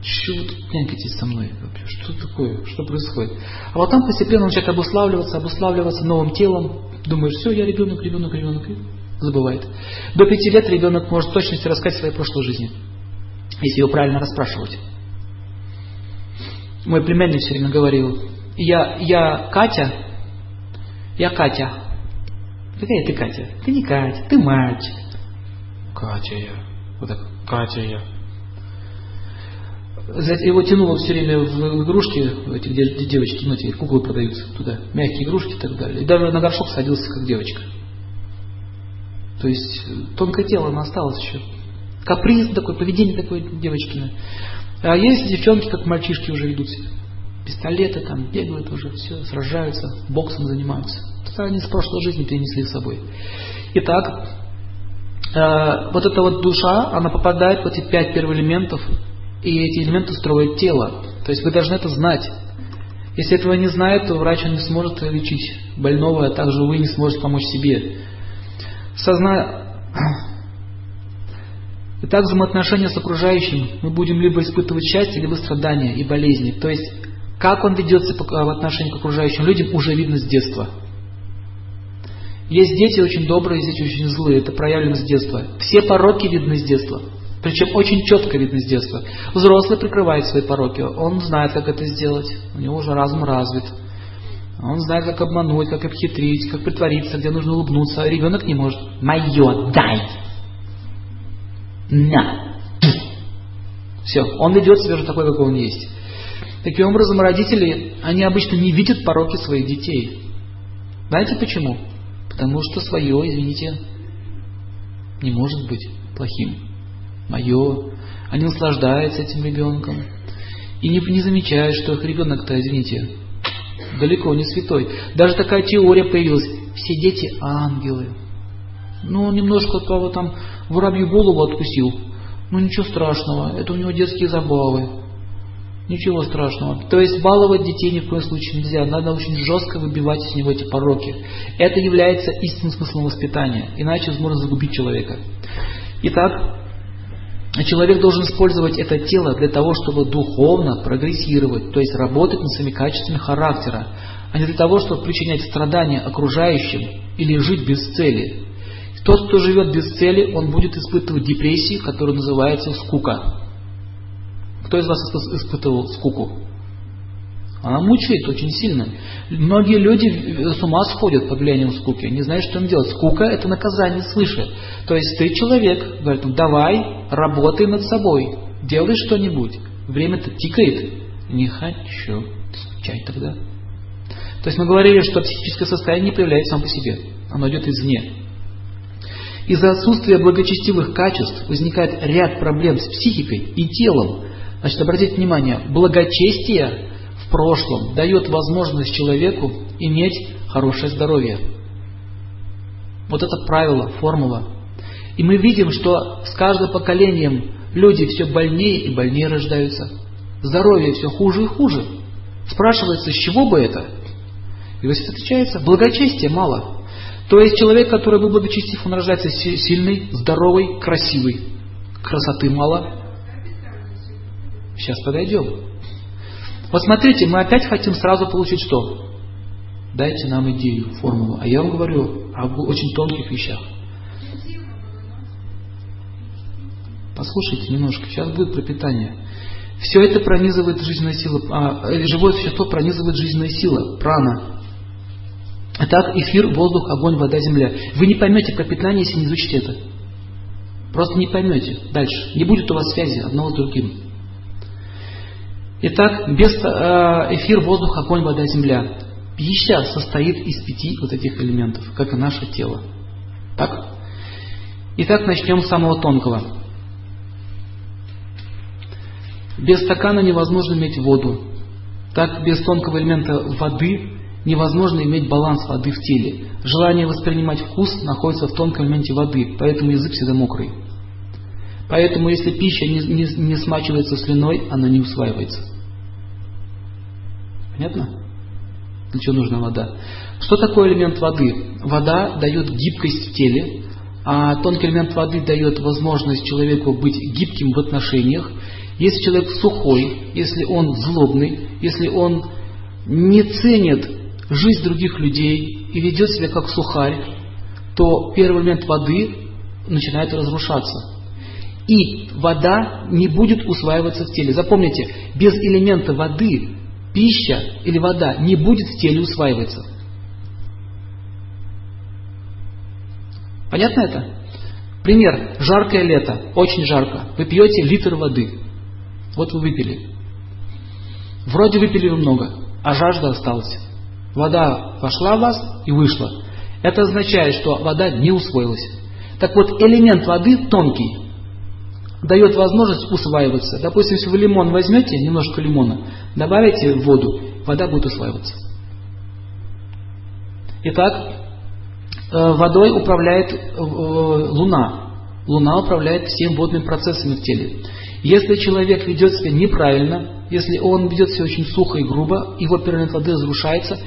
Чего вы тут нянькаетесь со мной? Что такое? Что происходит? А вот там постепенно начинает обуславливаться, обуславливаться новым телом. Думаешь, все, я ребенок, ребенок, ребенок. И забывает. До пяти лет ребенок может в точности рассказать своей прошлой жизни. Если его правильно расспрашивать. Мой племянник все время говорил, я, я Катя, я Катя. Какая ты Катя? Ты не Катя, ты мальчик. Катя. Вот так, Катя его тянуло все время в игрушки, эти, где девочки, ну, эти куклы продаются туда, мягкие игрушки и так далее. И даже на горшок садился, как девочка. То есть тонкое тело оно осталось еще. Каприз такой, поведение такое девочкино. А есть девчонки, как мальчишки уже ведут себя. Пистолеты там, бегают уже, все, сражаются, боксом занимаются. Это они с прошлой жизни перенесли с собой. Итак, э, вот эта вот душа, она попадает в эти пять первых элементов, и эти элементы строят тело. То есть вы должны это знать. Если этого не знает, то врач не сможет лечить больного, а также вы не сможете помочь себе. Созна... [CLEARS THROAT] Итак, взаимоотношения с окружающим мы будем либо испытывать счастье, либо страдания и болезни. То есть, как он ведется в отношении к окружающим людям, уже видно с детства. Есть дети очень добрые, есть дети очень злые. Это проявлено с детства. Все пороки видны с детства. Причем очень четко видно с детства. Взрослый прикрывает свои пороки. Он знает, как это сделать. У него уже разум развит. Он знает, как обмануть, как обхитрить, как притвориться, где нужно улыбнуться. Ребенок не может. Мое, дай! На! Все, он ведет себя же такой, какой он есть. Таким образом, родители, они обычно не видят пороки своих детей. Знаете почему? Потому что свое, извините, не может быть плохим мое, они наслаждаются этим ребенком. И не, не замечают, что их ребенок-то, извините, далеко не святой. Даже такая теория появилась. Все дети ангелы. Ну, немножко того там воробью голову откусил. Ну, ничего страшного, это у него детские забавы. Ничего страшного. То есть баловать детей ни в коем случае нельзя. Надо очень жестко выбивать из него эти пороки. Это является истинным смыслом воспитания. Иначе можно загубить человека. Итак, человек должен использовать это тело для того, чтобы духовно прогрессировать, то есть работать над своими качествами характера, а не для того, чтобы причинять страдания окружающим или жить без цели. Тот, кто живет без цели, он будет испытывать депрессию, которая называется скука. Кто из вас испытывал скуку? Она мучает очень сильно. Многие люди с ума сходят под влиянием скуки, не знают, что им делать. Скука – это наказание свыше. То есть ты человек, говорит, ну, давай, работай над собой, делай что-нибудь. Время-то тикает. Не хочу. Скучай тогда. То есть мы говорили, что психическое состояние не появляется само по себе. Оно идет извне. Из-за отсутствия благочестивых качеств возникает ряд проблем с психикой и телом. Значит, обратите внимание, благочестие прошлом дает возможность человеку иметь хорошее здоровье. Вот это правило, формула. И мы видим, что с каждым поколением люди все больнее и больнее рождаются. Здоровье все хуже и хуже. Спрашивается, с чего бы это? И вот отвечается, благочестия мало. То есть человек, который был благочестив, он рождается сильный, здоровый, красивый. Красоты мало. Сейчас подойдем. Вот смотрите, мы опять хотим сразу получить что? Дайте нам идею, формулу. А я вам говорю об очень тонких вещах. Послушайте немножко, сейчас будет пропитание. Все это пронизывает жизненная сила, а, живое существо пронизывает жизненная сила, прана. Итак, эфир, воздух, огонь, вода, земля. Вы не поймете пропитание, если не изучите это. Просто не поймете. Дальше. Не будет у вас связи одного с другим. Итак, без э, эфир, воздух, огонь, вода, земля. Пища состоит из пяти вот этих элементов, как и наше тело. Так? Итак, начнем с самого тонкого. Без стакана невозможно иметь воду. Так, без тонкого элемента воды невозможно иметь баланс воды в теле. Желание воспринимать вкус находится в тонком элементе воды, поэтому язык всегда мокрый. Поэтому, если пища не, не, не смачивается слюной, она не усваивается. Понятно? Для чего нужна вода? Что такое элемент воды? Вода дает гибкость в теле, а тонкий элемент воды дает возможность человеку быть гибким в отношениях. Если человек сухой, если он злобный, если он не ценит жизнь других людей и ведет себя как сухарь, то первый элемент воды начинает разрушаться и вода не будет усваиваться в теле. Запомните, без элемента воды пища или вода не будет в теле усваиваться. Понятно это? Пример. Жаркое лето, очень жарко. Вы пьете литр воды. Вот вы выпили. Вроде выпили вы много, а жажда осталась. Вода вошла в вас и вышла. Это означает, что вода не усвоилась. Так вот, элемент воды тонкий дает возможность усваиваться. Допустим, если вы лимон возьмете, немножко лимона, добавите в воду, вода будет усваиваться. Итак, э, водой управляет э, Луна. Луна управляет всеми водными процессами в теле. Если человек ведет себя неправильно, если он ведет себя очень сухо и грубо, его первый воды разрушается,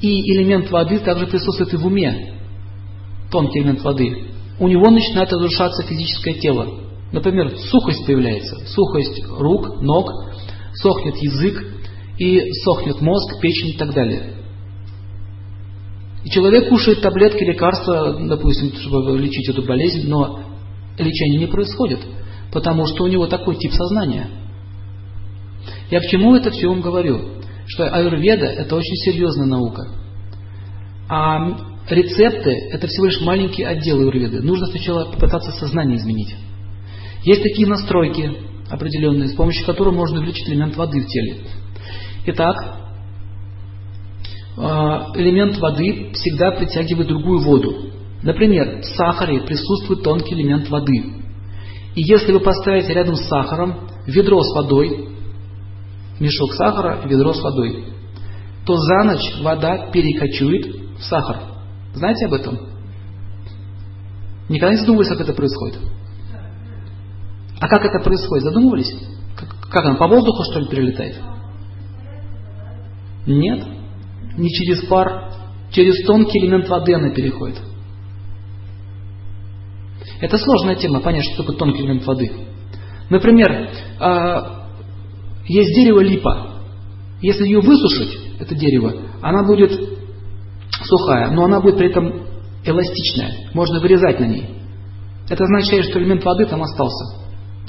и элемент воды также присутствует и в уме, тонкий элемент воды. У него начинает разрушаться физическое тело. Например, сухость появляется, сухость рук, ног, сохнет язык, и сохнет мозг, печень и так далее. И человек кушает таблетки, лекарства, допустим, чтобы лечить эту болезнь, но лечение не происходит, потому что у него такой тип сознания. Я к чему это все вам говорю? Что аюрведа – это очень серьезная наука. А рецепты – это всего лишь маленький отдел аюрведы. Нужно сначала попытаться сознание изменить. Есть такие настройки определенные, с помощью которых можно увеличить элемент воды в теле. Итак, а, элемент воды всегда притягивает другую воду. Например, в сахаре присутствует тонкий элемент воды. И если вы поставите рядом с сахаром ведро с водой, мешок сахара ведро с водой, то за ночь вода перекочует в сахар. Знаете об этом? Никогда не задумывались, как это происходит? А как это происходит? Задумывались? Как, как оно, по воздуху что ли перелетает? Нет, не через пар, через тонкий элемент воды она переходит. Это сложная тема, понять, что такое тонкий элемент воды. Например, а, есть дерево липа. Если ее высушить, это дерево, она будет сухая, но она будет при этом эластичная. Можно вырезать на ней. Это означает, что элемент воды там остался.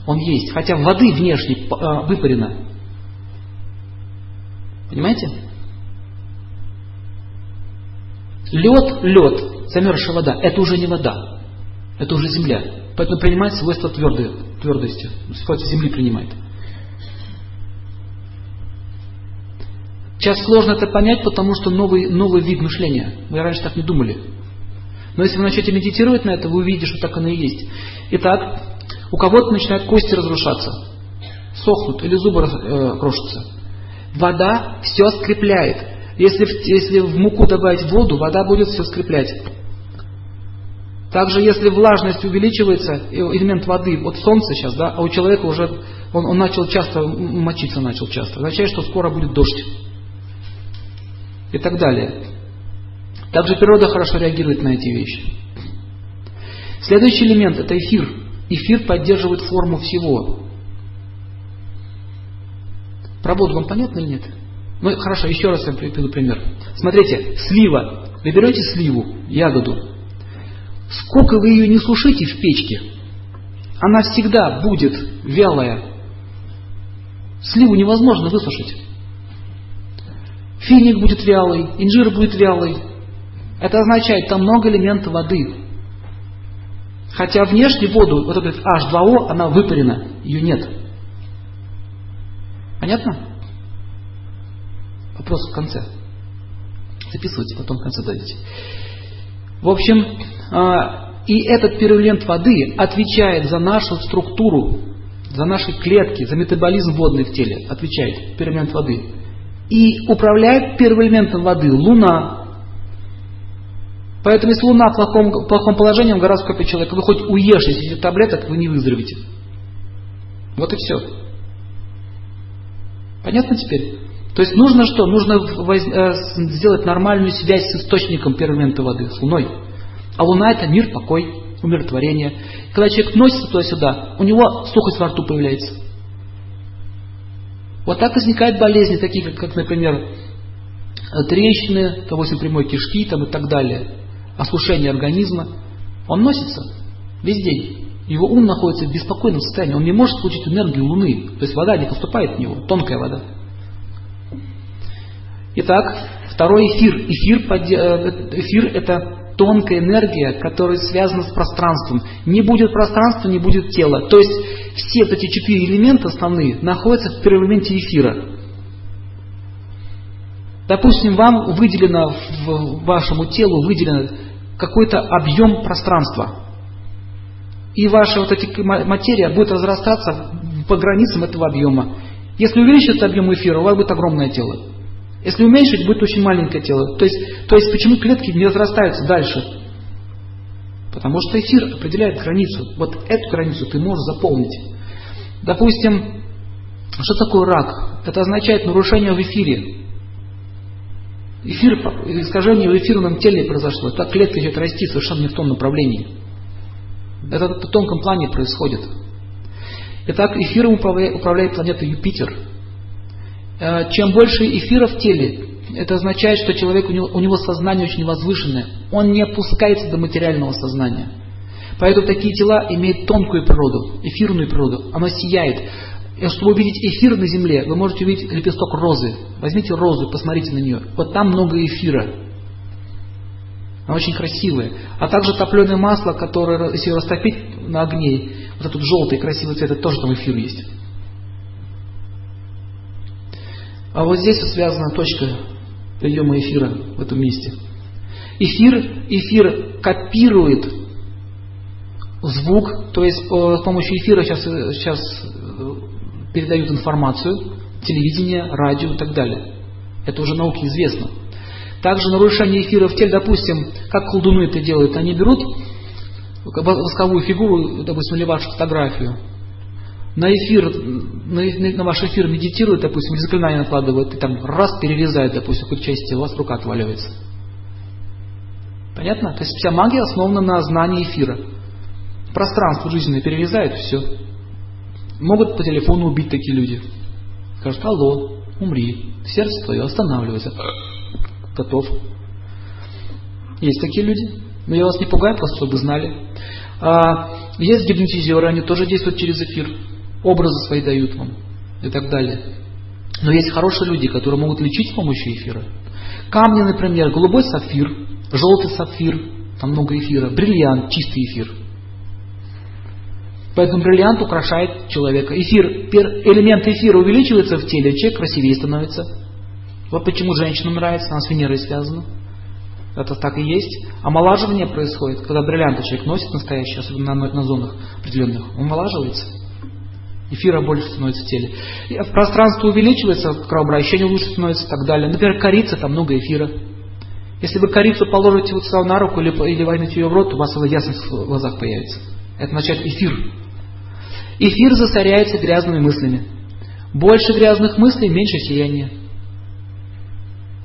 Он есть. Хотя воды внешне а, выпарено. Понимаете? Лед, лед, замерзшая вода, это уже не вода, это уже земля. Поэтому принимает свойства твердой, твердости, свойства земли принимает. Сейчас сложно это понять, потому что новый, новый вид мышления. Мы раньше так не думали. Но если вы начнете медитировать на это, вы увидите, что так оно и есть. Итак, у кого-то начинают кости разрушаться, сохнут или зубы э, крошатся. Вода все скрепляет. Если в, если в муку добавить воду, вода будет все скреплять. Также, если влажность увеличивается, элемент воды, вот солнце сейчас, да, а у человека уже, он, он начал часто, мочиться начал часто, означает, что скоро будет дождь. И так далее. Также природа хорошо реагирует на эти вещи. Следующий элемент – это эфир. Эфир поддерживает форму всего. Про вам понятно или нет? Ну, хорошо, еще раз я приведу пример. Смотрите, слива. Вы берете сливу, ягоду. Сколько вы ее не сушите в печке, она всегда будет вялая. Сливу невозможно высушить. Финик будет вялый, инжир будет вялый. Это означает, там много элементов воды. Хотя внешне воду, вот этот H2O, она выпарена, ее нет. Понятно? Вопрос в конце. Записывайте, потом в конце дадите. В общем, а, и этот пирулент воды отвечает за нашу структуру, за наши клетки, за метаболизм водный в теле. Отвечает пирулент воды. И управляет первым элементом воды Луна. Поэтому, если Луна в плохом, в плохом положении в гороскопе человека, вы хоть уешьте этих таблеток, вы не выздоровите. Вот и все. Понятно теперь? То есть нужно что? Нужно э, сделать нормальную связь с источником первого воды, с Луной. А Луна это мир, покой, умиротворение. Когда человек носится туда-сюда, у него сухость во рту появляется. Вот так возникают болезни, такие как, как например, трещины, допустим, прямой кишки там, и так далее, осушение организма. Он носится весь день. Его ум находится в беспокойном состоянии. Он не может получить энергию Луны. То есть вода не поступает в него, тонкая вода. Итак, второй эфир. Эфир, э, эфир это тонкая энергия, которая связана с пространством. Не будет пространства, не будет тела. То есть все эти четыре элемента основные находятся в первом элементе эфира. Допустим, вам выделено, в вашему телу выделено какой-то объем пространства. И ваша вот эта материя будет разрастаться по границам этого объема. Если увеличить этот объем эфира, у вас будет огромное тело. Если уменьшить, будет очень маленькое тело. То есть, то есть почему клетки не разрастаются дальше? Потому что эфир определяет границу. Вот эту границу ты можешь заполнить. Допустим, что такое рак? Это означает нарушение в эфире. Эфир, искажение в эфирном теле произошло. Так клетка идет расти совершенно не в том направлении. Это в тонком плане происходит. Итак, эфиром управляет, управляет планета Юпитер. Э, чем больше эфира в теле, это означает, что человек, у него, у него сознание очень возвышенное. Он не опускается до материального сознания. Поэтому такие тела имеют тонкую природу, эфирную природу. Оно сияет. И чтобы увидеть эфир на земле, вы можете увидеть лепесток розы. Возьмите розу, посмотрите на нее. Вот там много эфира. Она очень красивая. А также топленое масло, которое, если растопить на огне, вот этот желтый красивый цвет, это тоже там эфир есть. А вот здесь связана точка приема эфира в этом месте. Эфир, эфир копирует звук, то есть с помощью эфира сейчас, сейчас э, передают информацию, телевидение, радио и так далее. Это уже науке известно. Также нарушение эфира в теле, допустим, как колдуны это делают, они берут восковую фигуру, допустим, или вашу фотографию, на эфир, на, на ваш эфир медитирует, допустим, или заклинание накладывает, и там раз перерезает, допустим, какую-то часть тела, у вас рука отваливается. Понятно? То есть вся магия основана на знании эфира. Пространство жизненное перерезает, все. Могут по телефону убить такие люди. Скажут, алло, умри, сердце твое останавливается. Готов. Есть такие люди. Но я вас не пугаю, просто чтобы знали. А, есть гипнотизеры, они тоже действуют через эфир образы свои дают вам и так далее. Но есть хорошие люди, которые могут лечить с помощью эфира. Камни, например, голубой сапфир, желтый сапфир, там много эфира, бриллиант, чистый эфир. Поэтому бриллиант украшает человека. Эфир, элемент эфира увеличивается в теле, человек красивее становится. Вот почему женщинам нравится, она с Венерой связана. Это так и есть. Омолаживание происходит, когда бриллианты человек носит настоящий, особенно на, на зонах определенных, он омолаживается. Эфира больше становится в теле. И пространство увеличивается, кровообращение лучше становится и так далее. Например, корица, там много эфира. Если вы корицу положите вот сюда на руку или, или возьмете ее в рот, у вас ясность в глазах появится. Это означает эфир. Эфир засоряется грязными мыслями. Больше грязных мыслей, меньше сияния.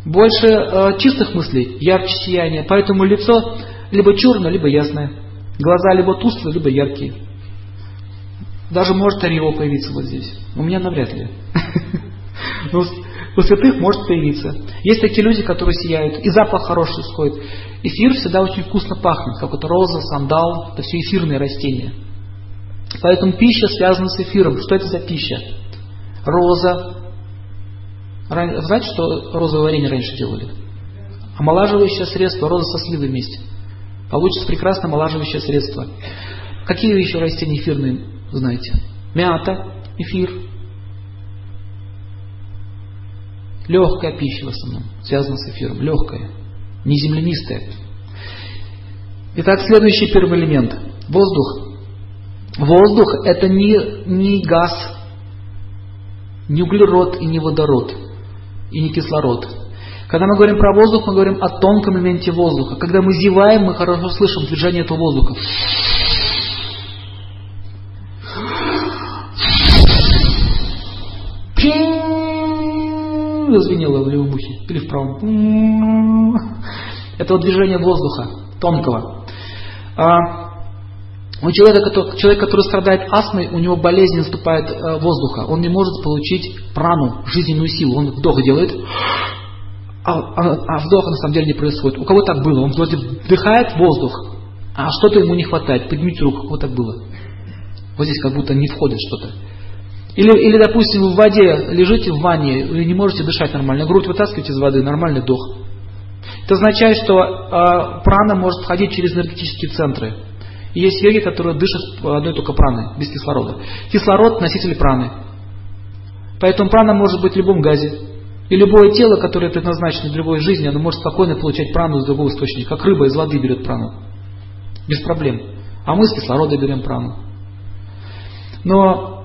Больше э, чистых мыслей, ярче сияние. Поэтому лицо либо черное, либо ясное. Глаза либо тусклые, либо яркие. Даже может ореол появиться вот здесь. У меня навряд ли. [LAUGHS] Но у святых может появиться. Есть такие люди, которые сияют, и запах хороший исходит. Эфир всегда очень вкусно пахнет, как вот роза, сандал, это все эфирные растения. Поэтому пища связана с эфиром. Что это за пища? Роза. Знаете, что розовое варенье раньше делали? Омолаживающее средство, роза со сливой вместе. Получится прекрасно омолаживающее средство. Какие еще растения эфирные знаете. Мята, эфир. Легкая пища в основном, связана с эфиром. Легкая, не землянистая. Итак, следующий первый элемент. Воздух. Воздух это не, не газ, не углерод и не водород, и не кислород. Когда мы говорим про воздух, мы говорим о тонком элементе воздуха. Когда мы зеваем, мы хорошо слышим движение этого воздуха. зазвенело в левом ухе или в правом. Это вот движение воздуха, тонкого. А, у человека, человек, который страдает астмой, у него болезнь наступает э, воздуха. Он не может получить прану, жизненную силу. Он вдох делает, а, а, а вдоха на самом деле не происходит. У кого так было? Он вроде вдыхает воздух, а что-то ему не хватает. Поднимите руку, у кого так было? Вот здесь как будто не входит что-то. Или, или, допустим, в воде лежите в ванне и не можете дышать нормально, грудь вытаскиваете из воды, нормальный вдох. Это означает, что э, прана может входить через энергетические центры. И есть йоги, которые дышат одной только праной, без кислорода. Кислород – носитель праны. Поэтому прана может быть в любом газе. И любое тело, которое предназначено для любой жизни, оно может спокойно получать прану из другого источника, как рыба из воды берет прану. Без проблем. А мы с кислорода берем прану. Но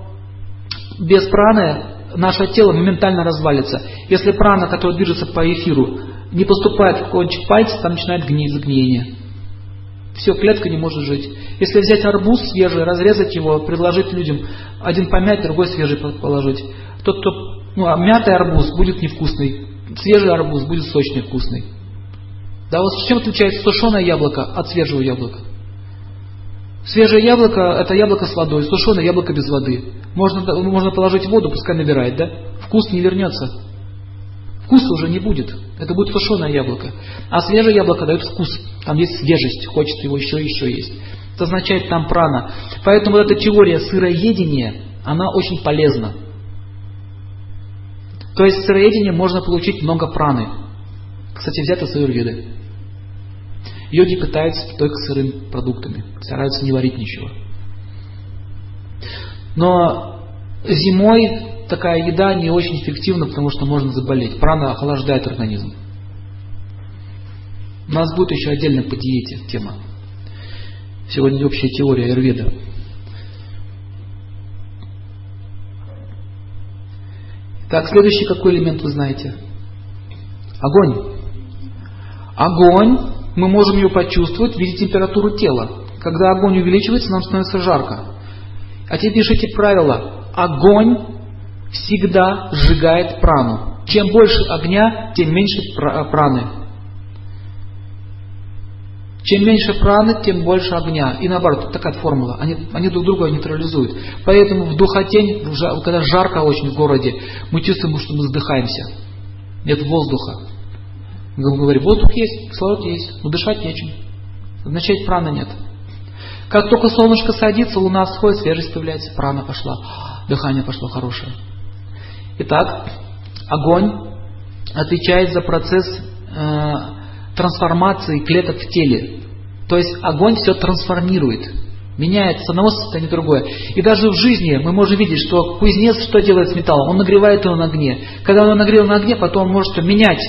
без праны наше тело моментально развалится. Если прана, которая движется по эфиру, не поступает в кончик пальца, там начинает гнить загниение. Все, клетка не может жить. Если взять арбуз свежий, разрезать его, предложить людям, один помять, другой свежий положить. Тот, кто, ну, а мятый арбуз будет невкусный, свежий арбуз будет сочный, вкусный. Да вот чем отличается сушеное яблоко от свежего яблока? Свежее яблоко – это яблоко с водой, сушеное яблоко без воды. Можно, можно положить воду, пускай набирает, да? Вкус не вернется. Вкуса уже не будет. Это будет сушеное яблоко. А свежее яблоко дает вкус. Там есть свежесть, хочется его еще и еще есть. Это означает там прана. Поэтому вот эта теория сыроедения, она очень полезна. То есть сыроедение можно получить много праны. Кстати, взято с аюрведы. Йоги питаются только сырыми продуктами, стараются не варить ничего. Но зимой такая еда не очень эффективна, потому что можно заболеть. Прана охлаждает организм. У нас будет еще отдельно по диете тема. Сегодня общая теория аюрведа. Так, следующий какой элемент вы знаете? Огонь. Огонь, мы можем ее почувствовать в виде температуры тела. Когда огонь увеличивается, нам становится жарко. А теперь пишите правило. Огонь всегда сжигает прану. Чем больше огня, тем меньше праны. Чем меньше праны, тем больше огня. И наоборот, такая формула. Они, они друг друга нейтрализуют. Поэтому в духотень, когда жарко очень в городе, мы чувствуем, что мы задыхаемся. Нет воздуха. Мы говорим, воздух есть, кислород есть, но дышать нечем. Означает, прана нет. Как только солнышко садится, луна всходит, свежесть появляется, прана пошла, дыхание пошло хорошее. Итак, огонь отвечает за процесс э, трансформации клеток в теле. То есть огонь все трансформирует, меняет с одного состояния в другое. И даже в жизни мы можем видеть, что кузнец что делает с металлом? Он нагревает его на огне. Когда он нагрел на огне, потом он может менять,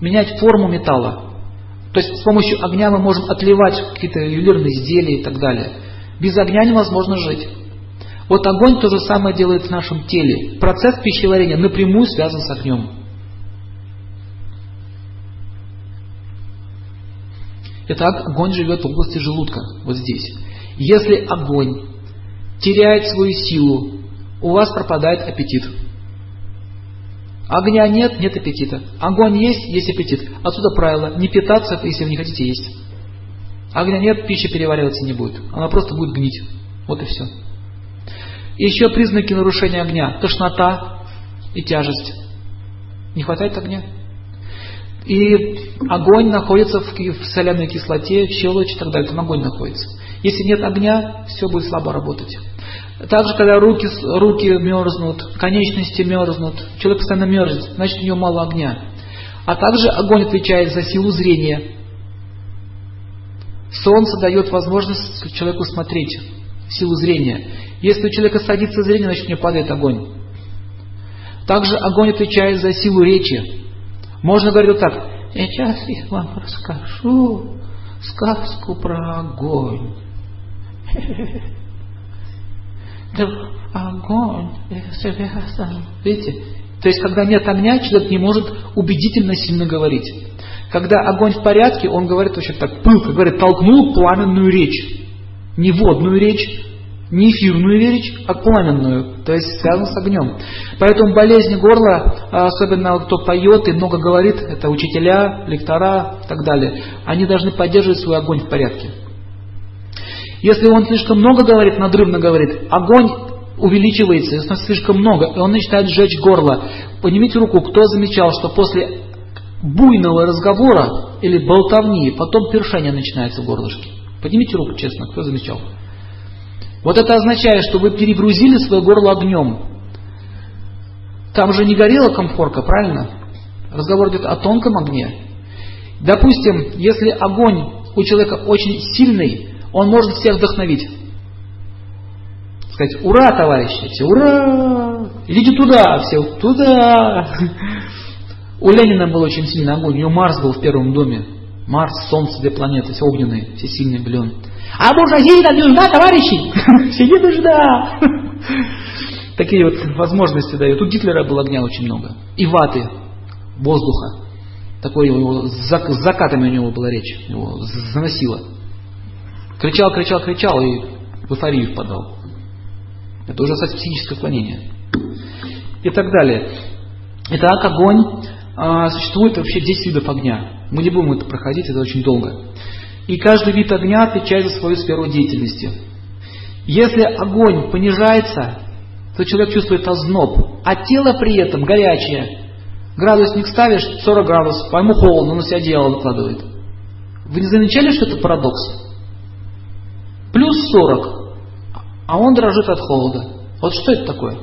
менять форму металла. То есть с помощью огня мы можем отливать какие-то ювелирные изделия и так далее. Без огня невозможно жить. Вот огонь то же самое делает в нашем теле. Процесс пищеварения напрямую связан с огнем. Итак, огонь живет в области желудка, вот здесь. Если огонь теряет свою силу, у вас пропадает аппетит. Огня нет, нет аппетита. Огонь есть, есть аппетит. Отсюда правило, не питаться, если вы не хотите есть. Огня нет, пища перевариваться не будет. Она просто будет гнить. Вот и все. Еще признаки нарушения огня. Тошнота и тяжесть. Не хватает огня. И огонь находится в, соляной кислоте, в щелочи и так далее. Там огонь находится. Если нет огня, все будет слабо работать. Также, когда руки, руки мерзнут, конечности мерзнут, человек постоянно мерзнет, значит у него мало огня. А также огонь отвечает за силу зрения. Солнце дает возможность человеку смотреть, силу зрения. Если у человека садится зрение, значит у него падает огонь. Также огонь отвечает за силу речи. Можно говорить вот так. Сейчас я вам расскажу сказку про огонь. [LAUGHS] Огонь связан. Видите? То есть, когда нет огня, человек не может убедительно сильно говорить. Когда огонь в порядке, он говорит очень так пылко, говорит, толкнул пламенную речь. Не водную речь, не эфирную речь, а пламенную, то есть связан с огнем. Поэтому болезни горла, особенно кто поет и много говорит, это учителя, лектора и так далее, они должны поддерживать свой огонь в порядке. Если он слишком много говорит, надрывно говорит, огонь увеличивается, если слишком много, и он начинает сжечь горло. Поднимите руку, кто замечал, что после буйного разговора или болтовни, потом першение начинается в горлышке. Поднимите руку, честно, кто замечал. Вот это означает, что вы перегрузили свое горло огнем. Там же не горела комфорка, правильно? Разговор идет о тонком огне. Допустим, если огонь у человека очень сильный, он может всех вдохновить. Сказать, ура, товарищи, все, ура! Идите туда, все, туда! У Ленина был очень сильный огонь, у него Марс был в первом доме. Марс, Солнце, две планеты, все огненные, все сильные были он. А можно сидеть там нужда, товарищи? [LAUGHS] Сиди нужда. [LAUGHS] Такие вот возможности дает. У Гитлера было огня очень много. И ваты, воздуха. Такой его, с закатами у него была речь. Его заносило. Кричал, кричал, кричал и в эйфорию впадал. Это уже психическое отклонение. И так далее. Итак, огонь. А, существует вообще 10 видов огня. Мы не будем это проходить, это очень долго. И каждый вид огня отвечает за свою сферу деятельности. Если огонь понижается, то человек чувствует озноб, а тело при этом горячее. Градусник ставишь 40 градусов, а ему холодно, он на себя одеяло накладывает. Вы не замечали, что это парадокс? Плюс 40, а он дрожит от холода. Вот что это такое?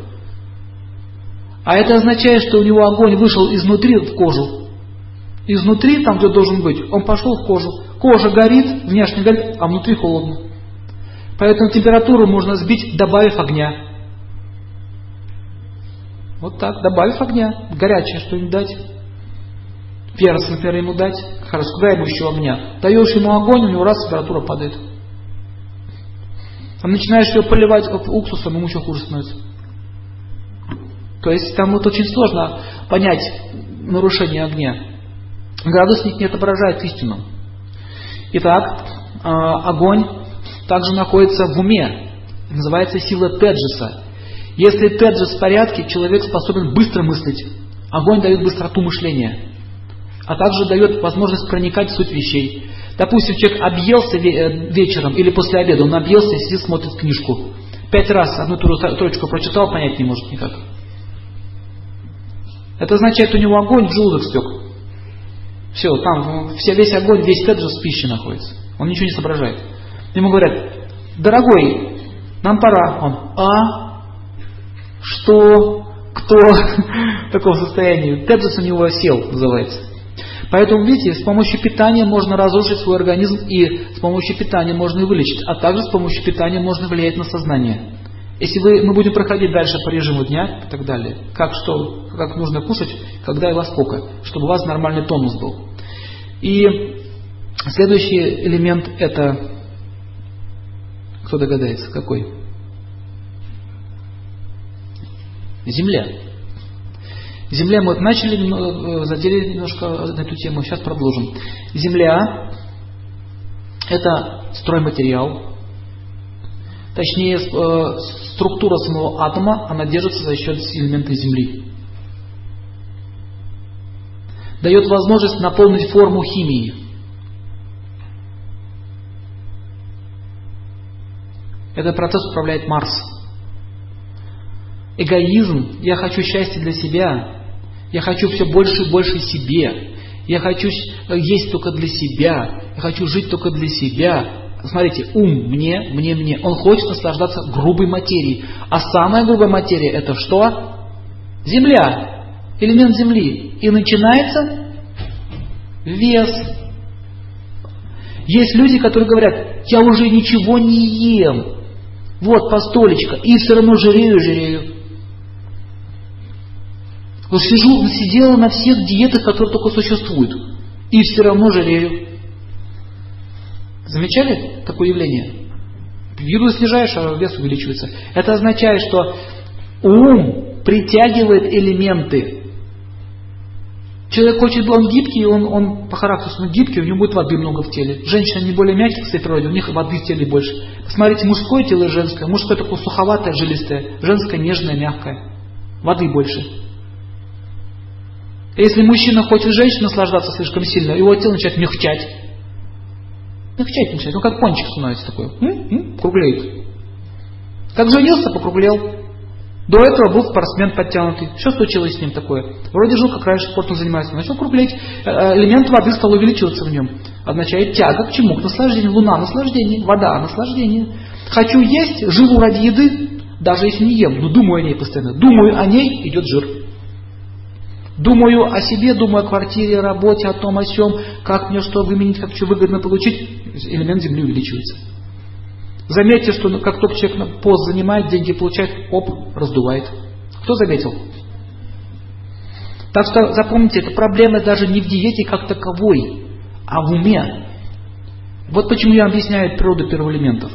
А это означает, что у него огонь вышел изнутри в кожу. Изнутри, там, где должен быть, он пошел в кожу. Кожа горит, внешне горит, а внутри холодно. Поэтому температуру можно сбить, добавив огня. Вот так, добавив огня. Горячее что-нибудь дать. Перец, например, ему дать. Хорошо, куда ему еще огня? Даешь ему огонь, у него раз температура падает. А начинаешь его поливать уксусом, ему еще хуже становится. То есть там вот очень сложно понять нарушение огня. Градусник не отображает истину. Итак, а, огонь также находится в уме. Называется сила Теджеса. Если Теджес в порядке, человек способен быстро мыслить. Огонь дает быстроту мышления. А также дает возможность проникать в суть вещей. Допустим, человек объелся э, вечером или после обеда, он объелся и сидит, смотрит книжку. Пять раз одну строчку прочитал, понять не может никак. Это означает, у него огонь в желудок стек. Все, там все, весь огонь, весь теджес в пище находится. Он ничего не соображает. Ему говорят, дорогой, нам пора. Он, а? Что? Кто? [LAUGHS] В таком состоянии. Теджес у него сел, называется. Поэтому, видите, с помощью питания можно разрушить свой организм, и с помощью питания можно и вылечить, а также с помощью питания можно влиять на сознание. Если вы, мы будем проходить дальше по режиму дня и так далее, как, что, как нужно кушать, когда и во сколько, чтобы у вас нормальный тонус был. И следующий элемент это, кто догадается, какой? Земля. Земля мы начали, э, задели немножко на эту тему, сейчас продолжим. Земля – это стройматериал, точнее э, структура самого атома, она держится за счет элемента Земли. Дает возможность наполнить форму химии. Этот процесс управляет Марс. Эгоизм, я хочу счастья для себя, я хочу все больше и больше себе. Я хочу есть только для себя. Я хочу жить только для себя. Смотрите, ум мне, мне, мне. Он хочет наслаждаться грубой материей. А самая грубая материя это что? Земля. Элемент земли. И начинается вес. Есть люди, которые говорят, я уже ничего не ем. Вот постолечко. И все равно жирею, жирею. Вот сижу, сидела на всех диетах, которые только существуют. И все равно жалею. Замечали такое явление? Еду снижаешь, а вес увеличивается. Это означает, что ум притягивает элементы. Человек хочет, он гибкий, он, он по характеру он гибкий, у него будет воды много в теле. Женщины не более мягкие в своей природе, у них воды в теле больше. Посмотрите, мужское тело и женское. Мужское такое суховатое, жилистое, женское нежное, мягкое. Воды больше. Если мужчина хочет женщину наслаждаться слишком сильно, его тело начинает мягчать. Мягчать начинает. Ну, как пончик становится такой. М? М? Круглеет. Как женился, покруглел. До этого был спортсмен подтянутый. Что случилось с ним такое? Вроде жил, как раньше спортом занимается. Начал круглеть. Э, э, элемент воды стал увеличиваться в нем. Означает тяга к чему? К наслаждению. Луна – наслаждение. Вода – наслаждение. Хочу есть, живу ради еды, даже если не ем, но думаю о ней постоянно. Думаю о ней, идет жир. Думаю о себе, думаю о квартире, работе, о том, о сем, как мне что выменить, как что выгодно получить, элемент Земли увеличивается. Заметьте, что как только человек пост занимает, деньги получает, оп, раздувает. Кто заметил? Так что запомните, это проблема даже не в диете как таковой, а в уме. Вот почему я объясняю природу первоэлементов.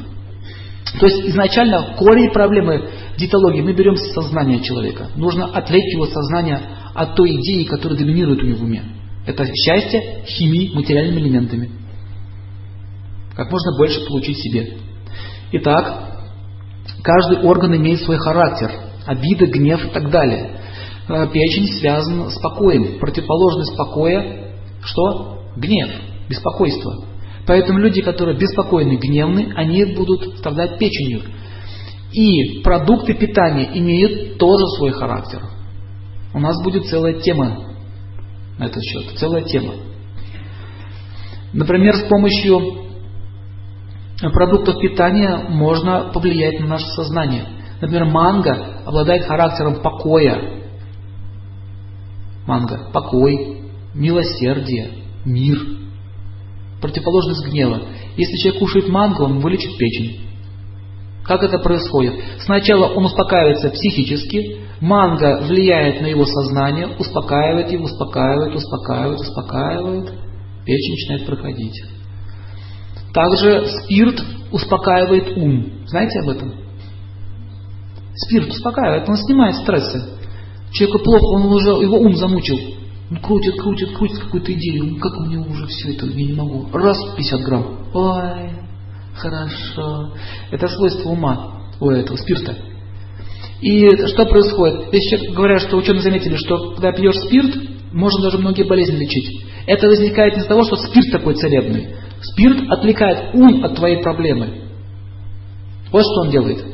То есть изначально корень проблемы диетологии мы берем с сознания человека. Нужно отвлечь его сознание от той идеи, которая доминирует у него в уме. Это счастье химией, материальными элементами. Как можно больше получить себе. Итак, каждый орган имеет свой характер, обида, гнев и так далее. Э, печень связана с покоем. Противоположность покоя – что? Гнев, беспокойство. Поэтому люди, которые беспокойны, гневны, они будут страдать печенью. И продукты питания имеют тоже свой характер. У нас будет целая тема на этот счет, целая тема. Например, с помощью продуктов питания можно повлиять на наше сознание. Например, манго обладает характером покоя. Манго – покой, милосердие, мир. Противоположность гнева. Если человек кушает манго, он вылечит печень. Как это происходит? Сначала он успокаивается психически, манго влияет на его сознание, успокаивает его, успокаивает, успокаивает, успокаивает, печень начинает проходить. Также спирт успокаивает ум. Знаете об этом? Спирт успокаивает, он снимает стрессы. Человеку плохо, он уже, его ум замучил. Он крутит, крутит, крутит какую-то идею. Ну, как мне уже все это, я не могу. Раз, 50 грамм. Ой, хорошо. Это свойство ума у этого спирта. И что происходит? Сейчас говорят, что ученые заметили, что когда пьешь спирт, можно даже многие болезни лечить. Это возникает из-за того, что спирт такой целебный. Спирт отвлекает ум от твоей проблемы. Вот что он делает.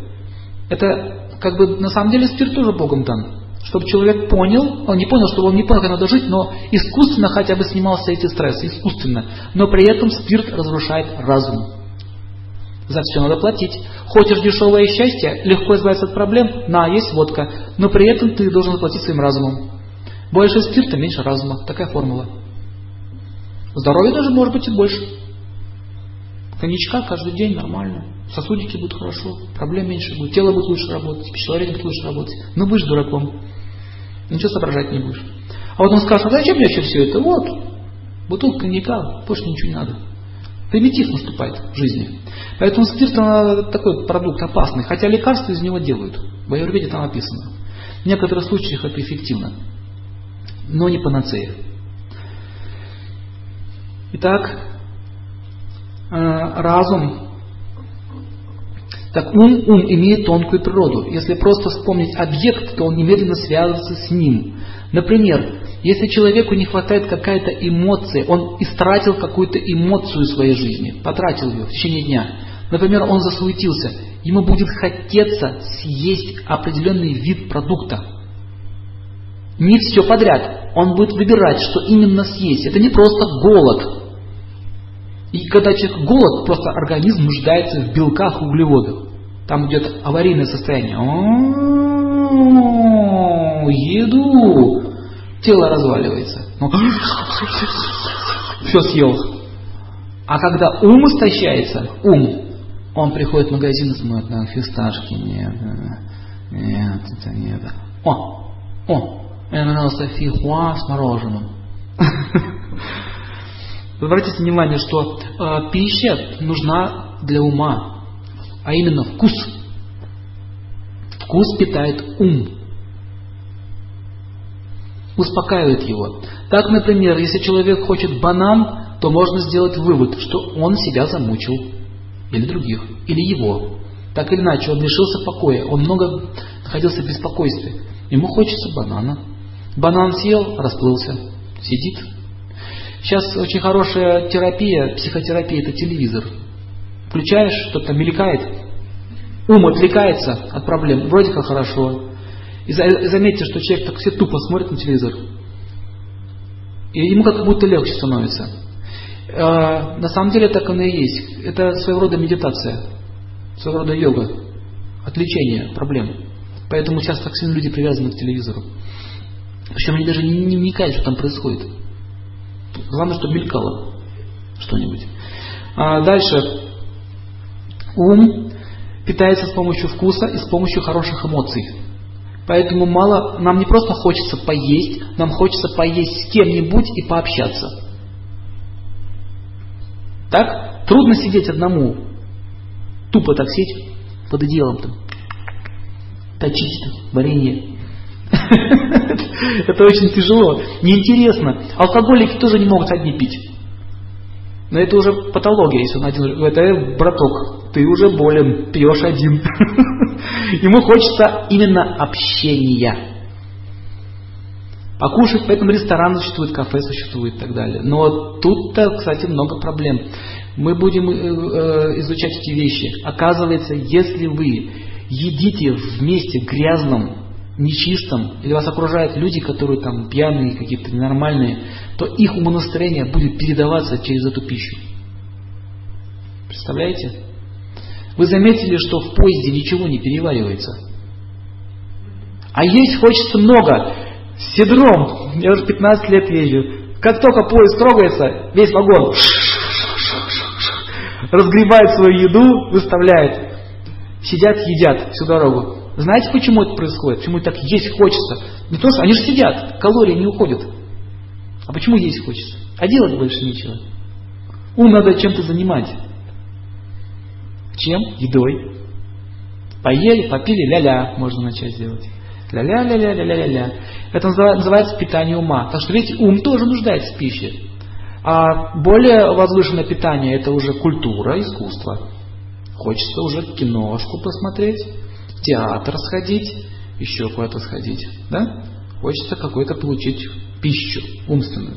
Это как бы на самом деле спирт тоже Богом дан. Чтобы человек понял, он не понял, что он не понял, как надо жить, но искусственно хотя бы снимал все эти стрессы, искусственно. Но при этом спирт разрушает разум. За все надо платить. Хочешь дешевое счастье, легко избавиться от проблем, на, есть водка. Но при этом ты должен заплатить своим разумом. Больше спирта, меньше разума. Такая формула. Здоровье даже может быть и больше. Коньячка каждый день нормально. Сосудики будут хорошо, проблем меньше будет, тело будет лучше работать, пищеварение будет лучше работать. Но будешь дураком. Ничего соображать не будешь. А вот он скажет, а зачем мне вообще все это? Вот, бутылка коньяка, больше ничего не надо. Примитив наступает в жизни. Поэтому спирт такой продукт опасный, хотя лекарства из него делают. В Аюрведе там описано. В некоторых случаях это эффективно, но не панацея. Итак, разум, так ум, ум имеет тонкую природу. Если просто вспомнить объект, то он немедленно связывается с ним. Например, если человеку не хватает какая-то эмоция, он истратил какую-то эмоцию в своей жизни, потратил ее в течение дня. Например, он засуетился, ему будет хотеться съесть определенный вид продукта. Не все подряд. Он будет выбирать, что именно съесть. Это не просто голод. И когда человек голод, просто организм нуждается в белках углеводах. Там идет аварийное состояние. Еду тело разваливается. Ну, все съел. А когда ум истощается, ум, он приходит в магазин и смотрит на фисташки. Нет, нет, это нет. О, о, мне нравился фихуа с мороженым. [LAUGHS] Обратите внимание, что э, пища нужна для ума, а именно вкус. Вкус питает ум успокаивает его. Так, например, если человек хочет банан, то можно сделать вывод, что он себя замучил, или других, или его. Так или иначе, он лишился покоя, он много находился в беспокойстве. Ему хочется банана. Банан съел, расплылся, сидит. Сейчас очень хорошая терапия, психотерапия, это телевизор. Включаешь, что-то там мелькает, ум отвлекается от проблем, вроде как хорошо, и заметьте, что человек так все тупо смотрит на телевизор. И ему как будто легче становится. А, на самом деле так оно и есть. Это своего рода медитация, своего рода йога, отвлечение проблем. Поэтому сейчас так сильно люди привязаны к телевизору. Причем они даже не вникают, что там происходит. Главное, чтобы мелькало что-нибудь. А дальше. Ум питается с помощью вкуса и с помощью хороших эмоций. Поэтому мало, нам не просто хочется поесть, нам хочется поесть с кем-нибудь и пообщаться. Так? Трудно сидеть одному. Тупо так сидеть под одеялом там. Точить там, варенье. [LAUGHS] Это очень тяжело. Неинтересно. Алкоголики тоже не могут одни пить. Но это уже патология, если он один. Это браток, ты уже болен, пьешь один. [LAUGHS] Ему хочется именно общения. Покушать, поэтому ресторан существует, кафе существует и так далее. Но тут-то, кстати, много проблем. Мы будем э, э, изучать эти вещи. Оказывается, если вы едите вместе грязном, нечистом, или вас окружают люди, которые там пьяные, какие-то ненормальные, то их умонастроение будет передаваться через эту пищу. Представляете? Вы заметили, что в поезде ничего не переваривается. А есть хочется много. С седром. Я уже 15 лет езжу. Как только поезд трогается, весь вагон разгребает свою еду, выставляет. Сидят, едят всю дорогу. Знаете, почему это происходит? Почему так есть хочется? Не то, что они же сидят, калории не уходят. А почему есть хочется? А делать больше нечего. Ум надо чем-то занимать. Чем? Едой. Поели, попили, ля-ля, можно начать делать. Ля-ля-ля-ля-ля-ля-ля. Это называется питание ума. Так что, видите, ум тоже нуждается в пище. А более возвышенное питание это уже культура, искусство. Хочется уже киношку посмотреть, театр сходить, еще куда-то сходить. Да? Хочется какой-то получить пищу умственную.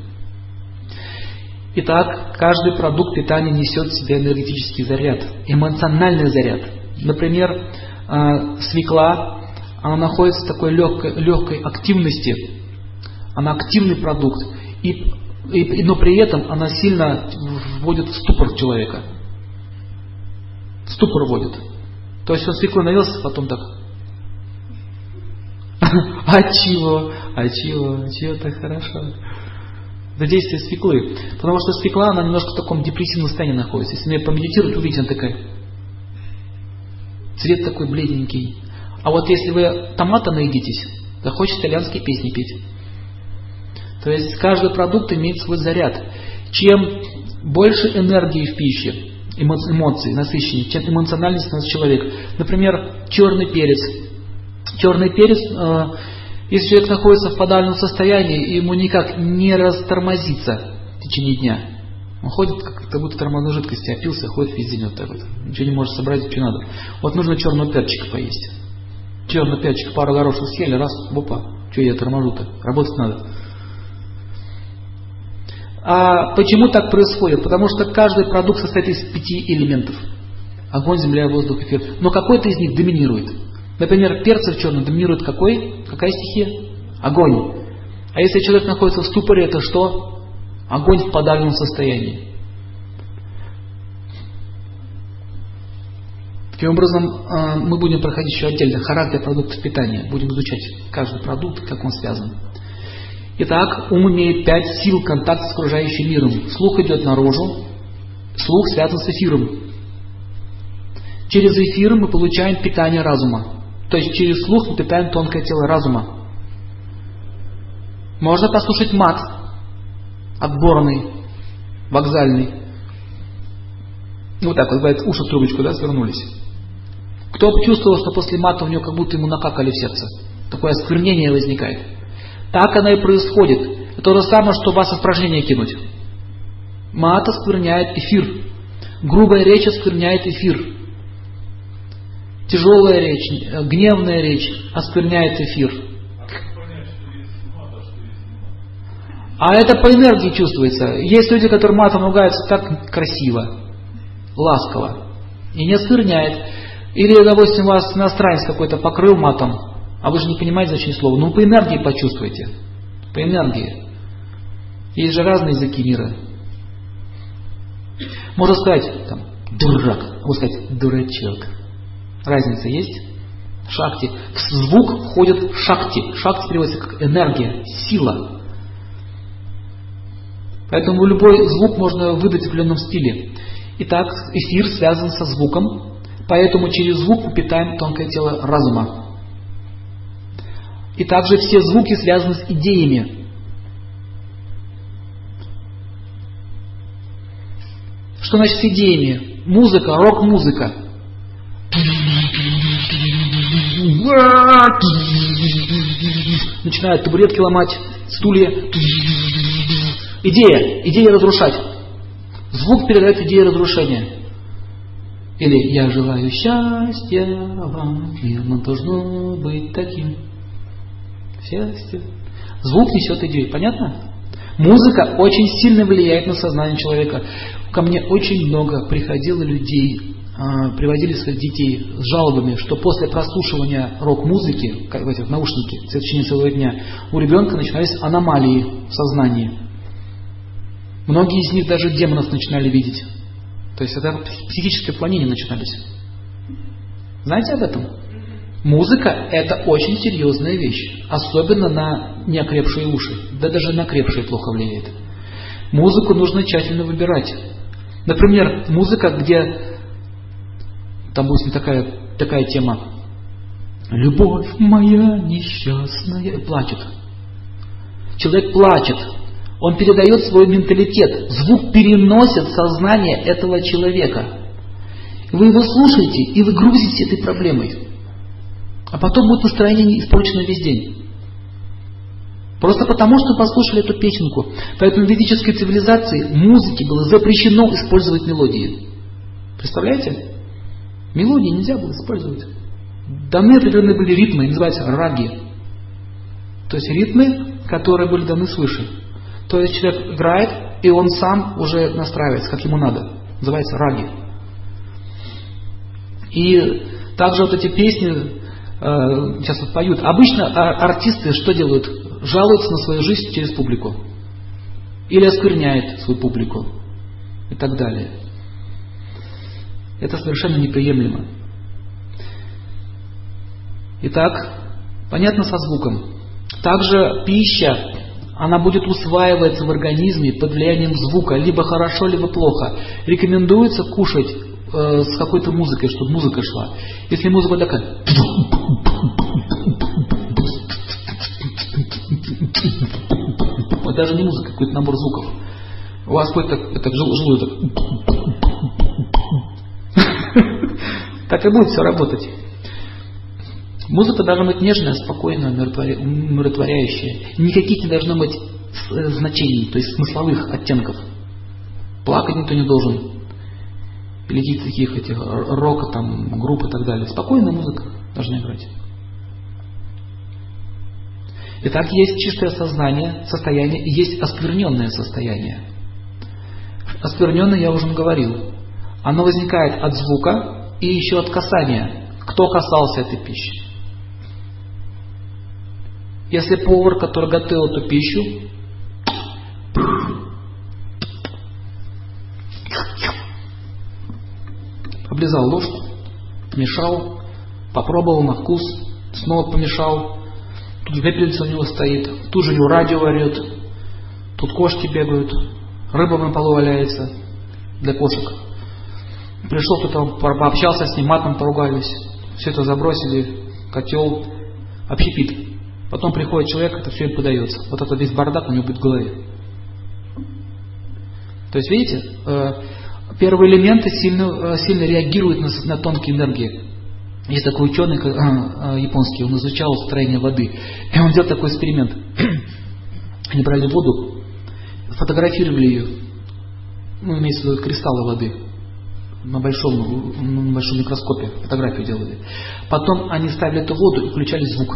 Итак, каждый продукт питания несет в себе энергетический заряд, эмоциональный заряд. Например, а, свекла она находится в такой легкой, легкой активности, она активный продукт, и, и, но при этом она сильно вводит в ступор человека. Ступор вводит. То есть он свеклой наелся, потом так. [LAUGHS] А чего? А чего? Чего так хорошо? Это действие свеклы. Потому что свекла, она немножко в таком депрессивном состоянии находится. Если на нее помедитировать, увидите, она такая. Цвет такой бледненький. А вот если вы томата наедитесь, захочется итальянские песни петь. То есть каждый продукт имеет свой заряд. Чем больше энергии в пище, эмоций, насыщеннее, чем эмоциональность у нас человек. Например, черный перец. Черный перец, э, если человек находится в подавленном состоянии, ему никак не растормозится в течение дня. Он ходит, как будто тормозной жидкости опился, ходит весь день вот так вот. Ничего не может собрать, что надо. Вот нужно черного перчика поесть. Черный перчик, пару горошек съели, раз, опа, что я торможу-то, работать надо. А почему так происходит? Потому что каждый продукт состоит из пяти элементов. Огонь, земля, воздух, эфир. Но какой-то из них доминирует. Например, перцев черный доминирует какой? Какая стихия? Огонь. А если человек находится в ступоре, это что? Огонь в подавленном состоянии. Таким образом, а, мы будем проходить еще отдельно характер продуктов питания. Будем изучать каждый продукт, как он связан. Итак, ум имеет пять сил контакта с окружающим миром. Слух идет наружу, слух связан с эфиром. Через эфир мы получаем питание разума. То есть через слух мы питаем тонкое тело разума. Можно послушать мат, отборный, вокзальный. Вот так вот, бывает, уши в трубочку, да, свернулись. Кто чувствовал, что после мата у него как будто ему накакали в сердце? Такое осквернение возникает. Так оно и происходит. Это то же самое, что вас испражнение кинуть. Мат оскверняет эфир. Грубая речь оскверняет эфир. Тяжелая речь, гневная речь оскверняет эфир. А это по энергии чувствуется. Есть люди, которые матом ругаются так красиво, ласково. И не оскверняет. Или, допустим, вас иностранец какой-то покрыл матом, а вы же не понимаете значение слова. Ну, по энергии почувствуйте. По энергии. Есть же разные языки мира. Можно сказать, там, дурак, можно сказать, дурачок. Разница есть? Шакти. В звук входит шакти. Шакти переводится как энергия, сила. Поэтому любой звук можно выдать в определенном стиле. Итак, эфир связан со звуком, Поэтому через звук мы питаем тонкое тело разума. И также все звуки связаны с идеями. Что значит с идеями? Музыка, рок-музыка. Начинают табуретки ломать, стулья. Идея, идея разрушать. Звук передает идею разрушения. Или «Я желаю счастья вам, и должно быть таким». Счастье. Звук несет идею. Понятно? Музыка очень сильно влияет на сознание человека. Ко мне очень много приходило людей, а, приводили своих детей с жалобами, что после прослушивания рок-музыки в этих наушники в течение целого дня у ребенка начинались аномалии в сознании. Многие из них даже демонов начинали видеть. То есть это психическое отклонения начинались. Знаете об этом? Музыка – это очень серьезная вещь, особенно на неокрепшие уши, да даже на крепшие плохо влияет. Музыку нужно тщательно выбирать. Например, музыка, где там будет такая, такая тема. Любовь моя несчастная. Плачет. Человек плачет. Он передает свой менталитет. Звук переносит сознание этого человека. Вы его слушаете, и вы грузите этой проблемой. А потом будет настроение испорчено весь день. Просто потому, что послушали эту песенку. Поэтому в ведической цивилизации музыке было запрещено использовать мелодии. Представляете? Мелодии нельзя было использовать. Даны определенные были ритмы, называются раги. То есть ритмы, которые были даны свыше. То есть человек играет, и он сам уже настраивается, как ему надо. Называется раги. И также вот эти песни сейчас вот поют. Обычно а, артисты что делают? Жалуются на свою жизнь через публику. Или оскверняют свою публику. И так далее. Это совершенно неприемлемо. Итак, понятно со звуком. Также пища, она будет усваиваться в организме под влиянием звука, либо хорошо, либо плохо. Рекомендуется кушать э, с какой-то музыкой, чтобы музыка шла. Если музыка такая... Даже не музыка, какой-то набор звуков. У вас какой-то это, желудок так и будет все работать. Музыка должна быть нежная, спокойная, умиротворяющая. Никаких не должно быть э, значений, то есть смысловых оттенков. Плакать никто не должен. Или каких-то таких этих рока, там, групп и так далее. Спокойная музыка должна играть. Итак, есть чистое сознание, состояние, и есть оскверненное состояние. Оскверненное я уже говорил. Оно возникает от звука, и еще от касания. Кто касался этой пищи? Если повар, который готовил эту пищу, облизал ложку, помешал, попробовал на вкус, снова помешал, тут пепельница у него стоит, тут же у него радио орет, тут кошки бегают, рыба на полу валяется для кошек. Пришел кто-то, пообщался с ним, матом поругались. Все это забросили, котел, общепит. Потом приходит человек, это все им подается. Вот это весь бардак у него будет в голове. То есть, видите, э, первые элементы сильно, э, сильно реагируют на, на тонкие энергии. Есть такой ученый э, японский, он изучал строение воды. И он делал такой эксперимент. [CLEARS THROAT] Они брали воду, фотографировали ее, ну, имеется в виду кристаллы воды, на большом, на большом микроскопе фотографию делали. Потом они ставили эту воду и включали звук.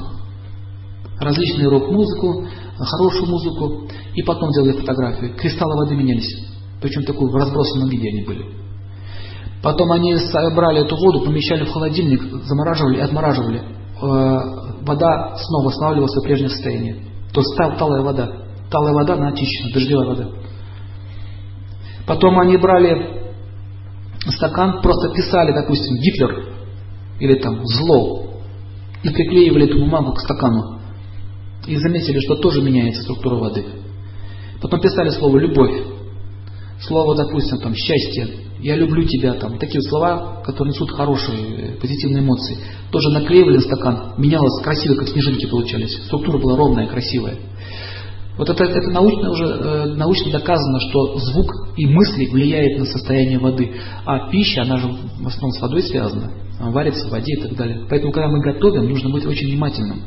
Различную рок-музыку, хорошую музыку. И потом делали фотографию. Кристаллы воды менялись. Причем такой в разбросанном виде они были. Потом они брали эту воду, помещали в холодильник, замораживали и отмораживали. Э, вода снова восстанавливалась в прежнее состояние. То есть талая вода. Талая вода, она очищена, дождевая вода. Потом они брали стакан, просто писали, допустим, Гитлер или там зло, и приклеивали эту бумагу к стакану. И заметили, что тоже меняется структура воды. Потом писали слово «любовь», слово, допустим, там «счастье», «я люблю тебя», там, такие слова, которые несут хорошие, позитивные эмоции. Тоже наклеивали на стакан, менялось красиво, как снежинки получались. Структура была ровная, красивая. Вот это, это научно уже э, научно доказано, что звук и мысли влияют на состояние воды. А пища, она же в основном с водой связана. Варится в воде и так далее. Поэтому, когда мы готовим, нужно быть очень внимательным.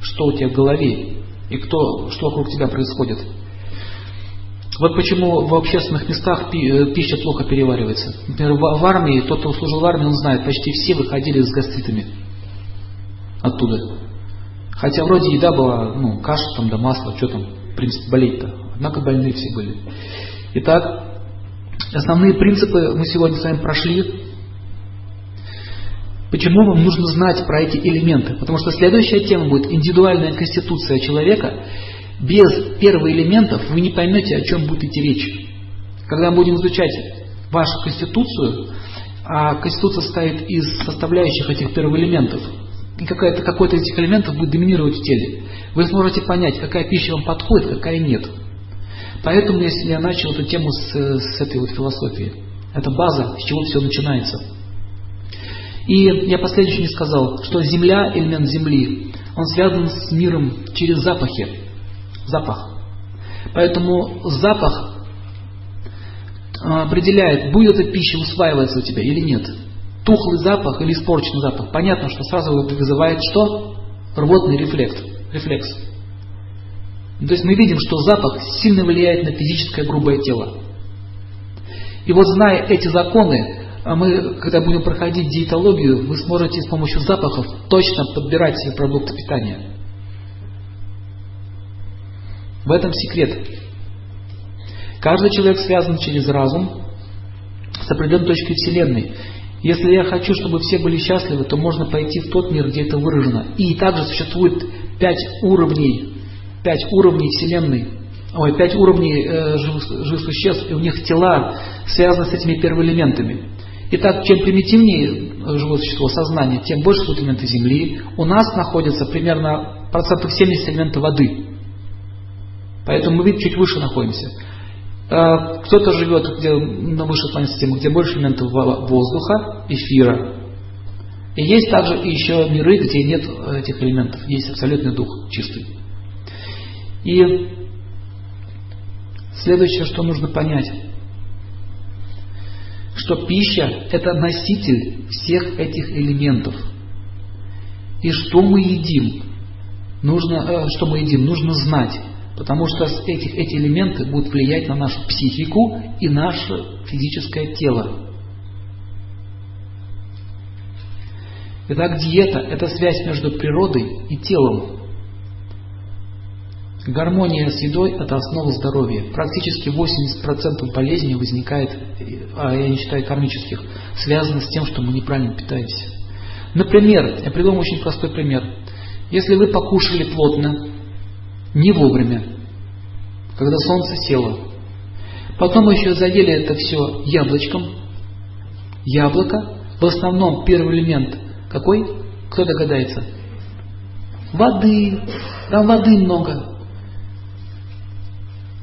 Что у тебя в голове и кто, что вокруг тебя происходит. Вот почему в общественных местах э, пища плохо переваривается. Например, в армии, тот, кто служил в армии, он знает, почти все выходили с гастритами оттуда. Хотя вроде еда была, ну, каша там да масло, что там, в принципе, болеть-то. Однако больные все были. Итак, основные принципы мы сегодня с вами прошли. Почему вам нужно знать про эти элементы? Потому что следующая тема будет индивидуальная конституция человека. Без первых элементов вы не поймете, о чем будет идти речь. Когда мы будем изучать вашу конституцию, а конституция состоит из составляющих этих первых элементов, и какой-то какой из этих элементов будет доминировать в теле, вы сможете понять, какая пища вам подходит, какая нет. Поэтому если я начал эту тему с, с этой вот философии. Это база, с чего все начинается. И я последнее не сказал, что Земля, элемент Земли, он связан с миром через запахи. Запах. Поэтому запах а, определяет, будет эта пища усваиваться у тебя или нет. Тухлый запах или испорченный запах. Понятно, что сразу вызывает что? Рвотный рефлекс. рефлекс. То есть мы видим, что запах сильно влияет на физическое грубое тело. И вот зная эти законы, а мы, когда будем проходить диетологию, вы сможете с помощью запахов точно подбирать себе продукты питания. В этом секрет. Каждый человек связан через разум с определенной точкой Вселенной. Если я хочу, чтобы все были счастливы, то можно пойти в тот мир, где это выражено. И также существует пять уровней, пять уровней Вселенной, ой, пять уровней э, живых, живых существ, и у них тела связаны с этими первоэлементами. Итак, чем примитивнее живое существо сознание, тем больше элементы Земли. У нас находится примерно процентов 70 элементов воды. Поэтому мы, видите, чуть выше находимся. А, кто-то живет где, на высшей планете системы, где больше элементов воздуха, эфира. И есть также еще миры, где нет этих элементов. Есть абсолютный дух чистый. И следующее, что нужно понять что пища – это носитель всех этих элементов. И что мы едим, нужно, э, что мы едим, нужно знать, потому что эти, эти элементы будут влиять на нашу психику и наше физическое тело. Итак, диета – это связь между природой и телом. Гармония с едой – это основа здоровья. Практически 80% болезней возникает, а я не считаю кармических, связано с тем, что мы неправильно питаемся. Например, я приведу очень простой пример. Если вы покушали плотно, не вовремя, когда солнце село, потом еще заели это все яблочком, яблоко, в основном первый элемент какой? Кто догадается? Воды, там воды много,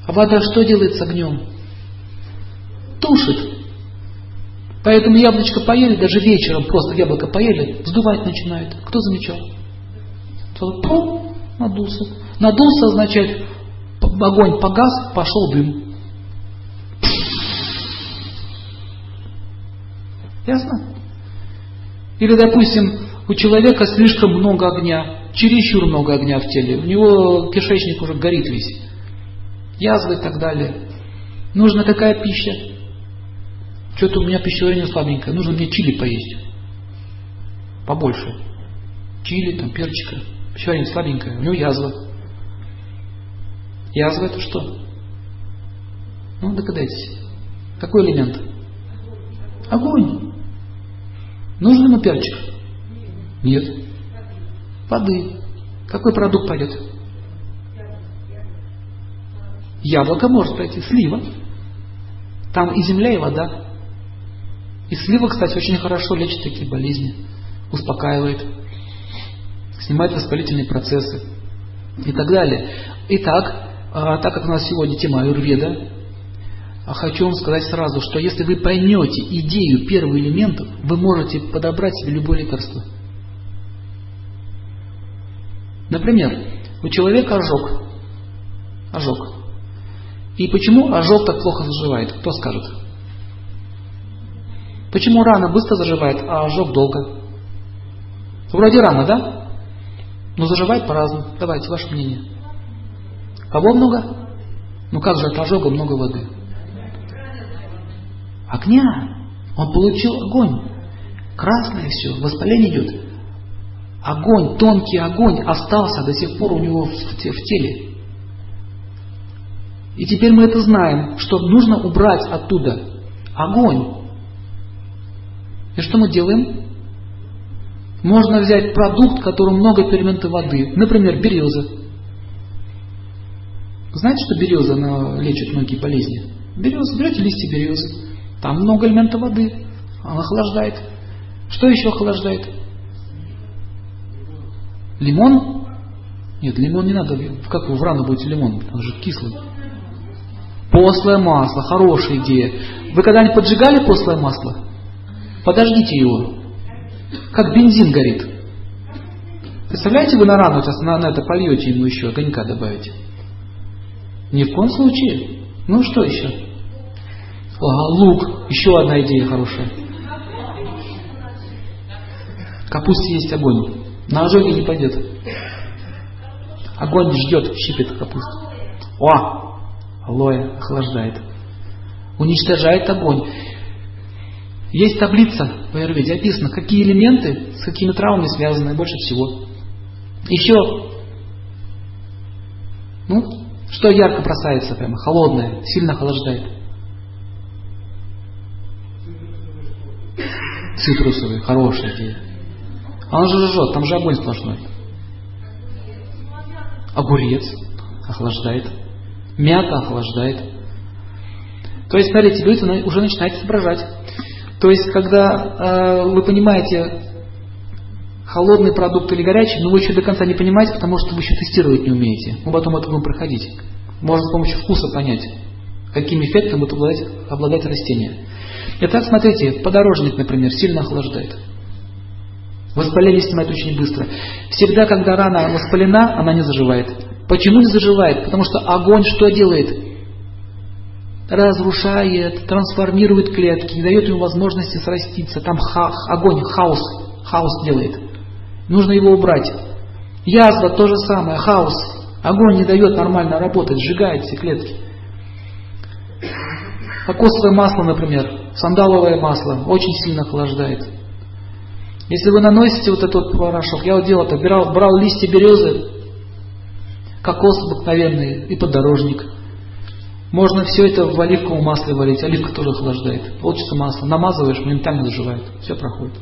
а вода что делает с огнем? Тушит. Поэтому яблочко поели, даже вечером просто яблоко поели, сдувать начинает. Кто замечал? Пум, надулся. Надулся означает, огонь погас, пошел дым. Ясно? Или, допустим, у человека слишком много огня, чересчур много огня в теле, у него кишечник уже горит весь язвы и так далее. Нужна какая пища? Что-то у меня пищеварение слабенькое, нужно мне чили поесть. Побольше. Чили, там, перчика. Пищеварение слабенькое, у него язва. Язва это что? Ну, догадайтесь. Какой элемент? Огонь. Нужен ему перчик? Нет. Воды. Какой продукт пойдет? Яблоко может пройти, слива. Там и земля, и вода. И слива, кстати, очень хорошо лечит такие болезни, успокаивает, снимает воспалительные процессы и так далее. Итак, а, так как у нас сегодня тема аюрведа, а хочу вам сказать сразу, что если вы поймете идею первых элементов, вы можете подобрать себе любое лекарство. Например, у человека ожог. Ожог. И почему ожог так плохо заживает? Кто скажет? Почему рана быстро заживает, а ожог долго? Вроде рана, да? Но заживает по-разному. Давайте, ваше мнение. Кого много? Ну как же от ожога много воды? Огня. Он получил огонь. Красное все, воспаление идет. Огонь, тонкий огонь остался до сих пор у него в, в теле. И теперь мы это знаем, что нужно убрать оттуда огонь. И что мы делаем? Можно взять продукт, в много фермента воды, например, береза. Знаете, что береза она лечит многие болезни? Береза, берете листья березы, там много элемента воды, она охлаждает. Что еще охлаждает? Лимон? Нет, лимон не надо. Как вы в рану будете лимон? Он же кислый. Послое масло, хорошая идея. Вы когда-нибудь поджигали послое масло? Подождите его. Как бензин горит. Представляете, вы на рану сейчас на, на это польете ему еще огонька добавите? Ни в коем случае. Ну что еще? Ага, лук. Еще одна идея хорошая. Капусте есть огонь. На ожоге не пойдет. Огонь ждет, щипет капусту. О! Алоэ охлаждает. Уничтожает огонь. Есть таблица в Аюрведе, описано, какие элементы с какими травмами связаны больше всего. Еще, ну, что ярко бросается прямо, холодное, сильно охлаждает. Цитрусовый, хорошая идея. А он же жжет, там же огонь сплошной. Огурец охлаждает. Мята охлаждает. То есть, смотрите, люди уже начинают соображать. То есть, когда э, вы понимаете холодный продукт или горячий, но вы еще до конца не понимаете, потому что вы еще тестировать не умеете. Мы потом это будем проходить. Можно с помощью вкуса понять, каким эффектом будет обладать, обладать растение. Итак, смотрите, подорожник, например, сильно охлаждает. Воспаление снимает очень быстро. Всегда, когда рана воспалена, она не заживает. Почему не заживает? Потому что огонь что делает? разрушает, трансформирует клетки, не дает ему возможности сраститься. Там ха огонь, хаос, хаос делает. Нужно его убрать. Язва то же самое, хаос. Огонь не дает нормально работать, сжигает все клетки. Кокосовое масло, например, сандаловое масло, очень сильно охлаждает. Если вы наносите вот этот порошок, я вот делал это, брал, брал листья березы, кокос обыкновенный и подорожник – можно все это в оливковом масле варить, оливка тоже охлаждает. Получится масло. Намазываешь, моментально заживает. Все проходит.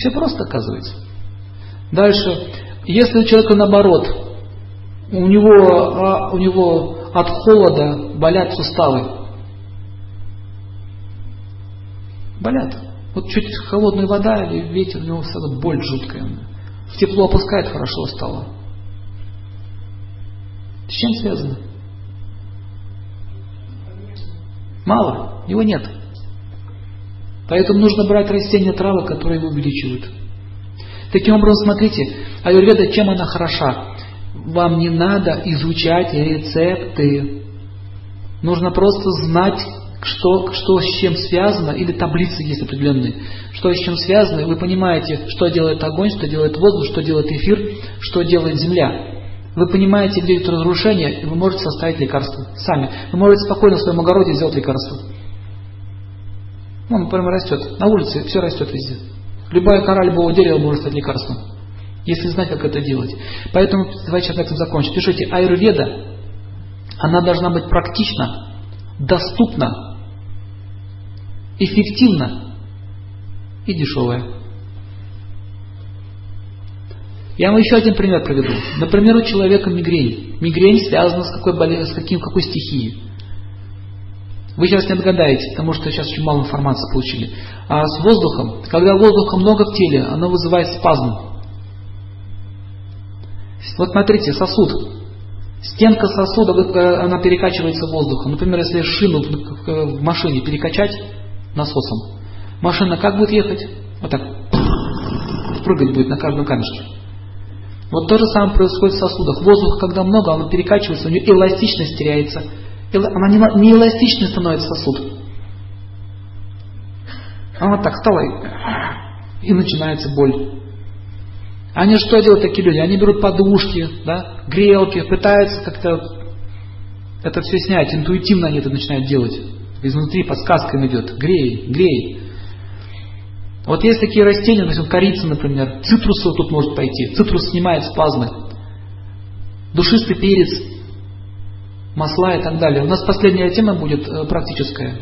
Все просто оказывается. Дальше. Если у человека наоборот, у него, а, у него от холода болят суставы. Болят. Вот чуть холодная вода или ветер, у него сразу боль жуткая. В тепло опускает, хорошо стало. С чем связано? Мало, его нет. Поэтому нужно брать растения, травы, которые его увеличивают. Таким образом, смотрите, аюрведа, чем она хороша? Вам не надо изучать рецепты. Нужно просто знать, что, что с чем связано, или таблицы есть определенные, что с чем связано, вы понимаете, что делает огонь, что делает воздух, что делает эфир, что делает земля. Вы понимаете, где идет разрушение, и вы можете составить лекарство сами. Вы можете спокойно в своем огороде сделать лекарство. Он прямо растет. На улице все растет везде. Любая кора любого дерева может стать лекарством. Если знать, как это делать. Поэтому давайте сейчас на этом закончим. Пишите, аюрведа, она должна быть практична, доступна, эффективна и дешевая. Я вам еще один пример приведу. Например, у человека мигрень. Мигрень связана с какой, боле... с каким, какой стихией. Вы сейчас не догадаетесь, потому что сейчас очень мало информации получили. А с воздухом, когда воздуха много в теле, оно вызывает спазм. Вот смотрите, сосуд. Стенка сосуда, э, она перекачивается воздухом. Например, если шину в машине перекачать насосом, машина как будет ехать? Вот так. Прыгать будет на каждом камешке. Вот то же самое происходит в сосудах. Воздуха, когда много, он перекачивается, у него эластичность теряется. Она не, не эластичной становится сосуд. Она вот так стала и, начинается боль. Они что делают такие люди? Они берут подушки, да, грелки, пытаются как-то это все снять. Интуитивно они это начинают делать. Изнутри подсказка им идет. Грей, грей. Вот есть такие растения, допустим, корица, например, цитрусу тут может пойти. Цитрус снимает спазмы. Душистый перец, масла и так далее. У нас последняя тема будет э, практическая.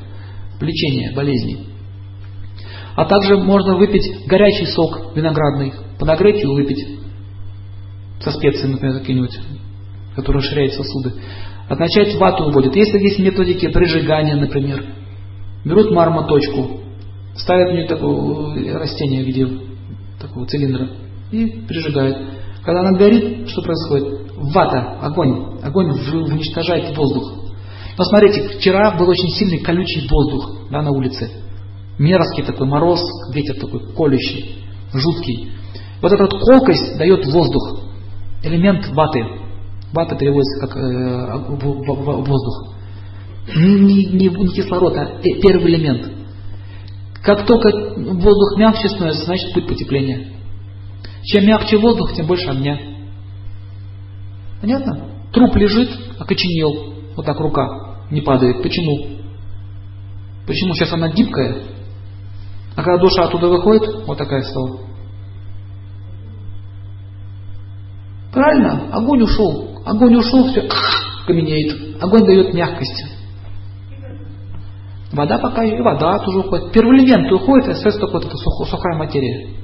Лечение болезней. А также можно выпить горячий сок виноградный, подогреть и выпить. Со специями, например, какие-нибудь, которые расширяют сосуды. Отначать вату уводят. Если есть методики прижигания, например, берут мармоточку, ставят в нее такое растение в виде такого цилиндра и прижигают. Когда она горит, что происходит? Вата, огонь. Огонь уничтожает воздух. Но смотрите, вчера был очень сильный колючий воздух да, на улице. Мерзкий такой мороз, ветер такой колющий, жуткий. Вот эта вот колкость дает воздух, элемент ваты. Вата переводится как э, воздух. Не, не, не кислород, а первый элемент. Как только воздух мягче становится, значит будет потепление. Чем мягче воздух, тем больше огня. Понятно? Труп лежит, окоченел. Вот так рука не падает. Почему? Почему? Сейчас она гибкая. А когда душа оттуда выходит, вот такая стала. Правильно? Огонь ушел. Огонь ушел, все каменеет. Огонь дает мягкость. Вода пока и вода тоже уходит. Первый элемент уходит, а остается только вот эта сухая материя.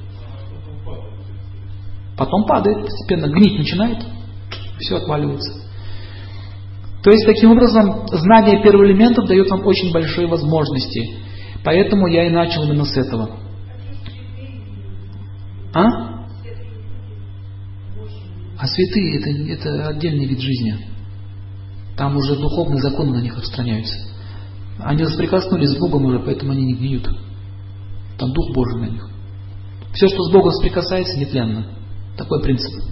Потом падает, постепенно гнить начинает, все отваливается. То есть, таким образом, знание первого элемента дает вам очень большие возможности. Поэтому я и начал именно с этого. А? А святые это, это отдельный вид жизни. Там уже духовные законы на них распространяются. Они соприкоснулись с Богом уже, поэтому они не гниют. Там Дух Божий на них. Все, что с Богом соприкасается, нетленно. Такой принцип.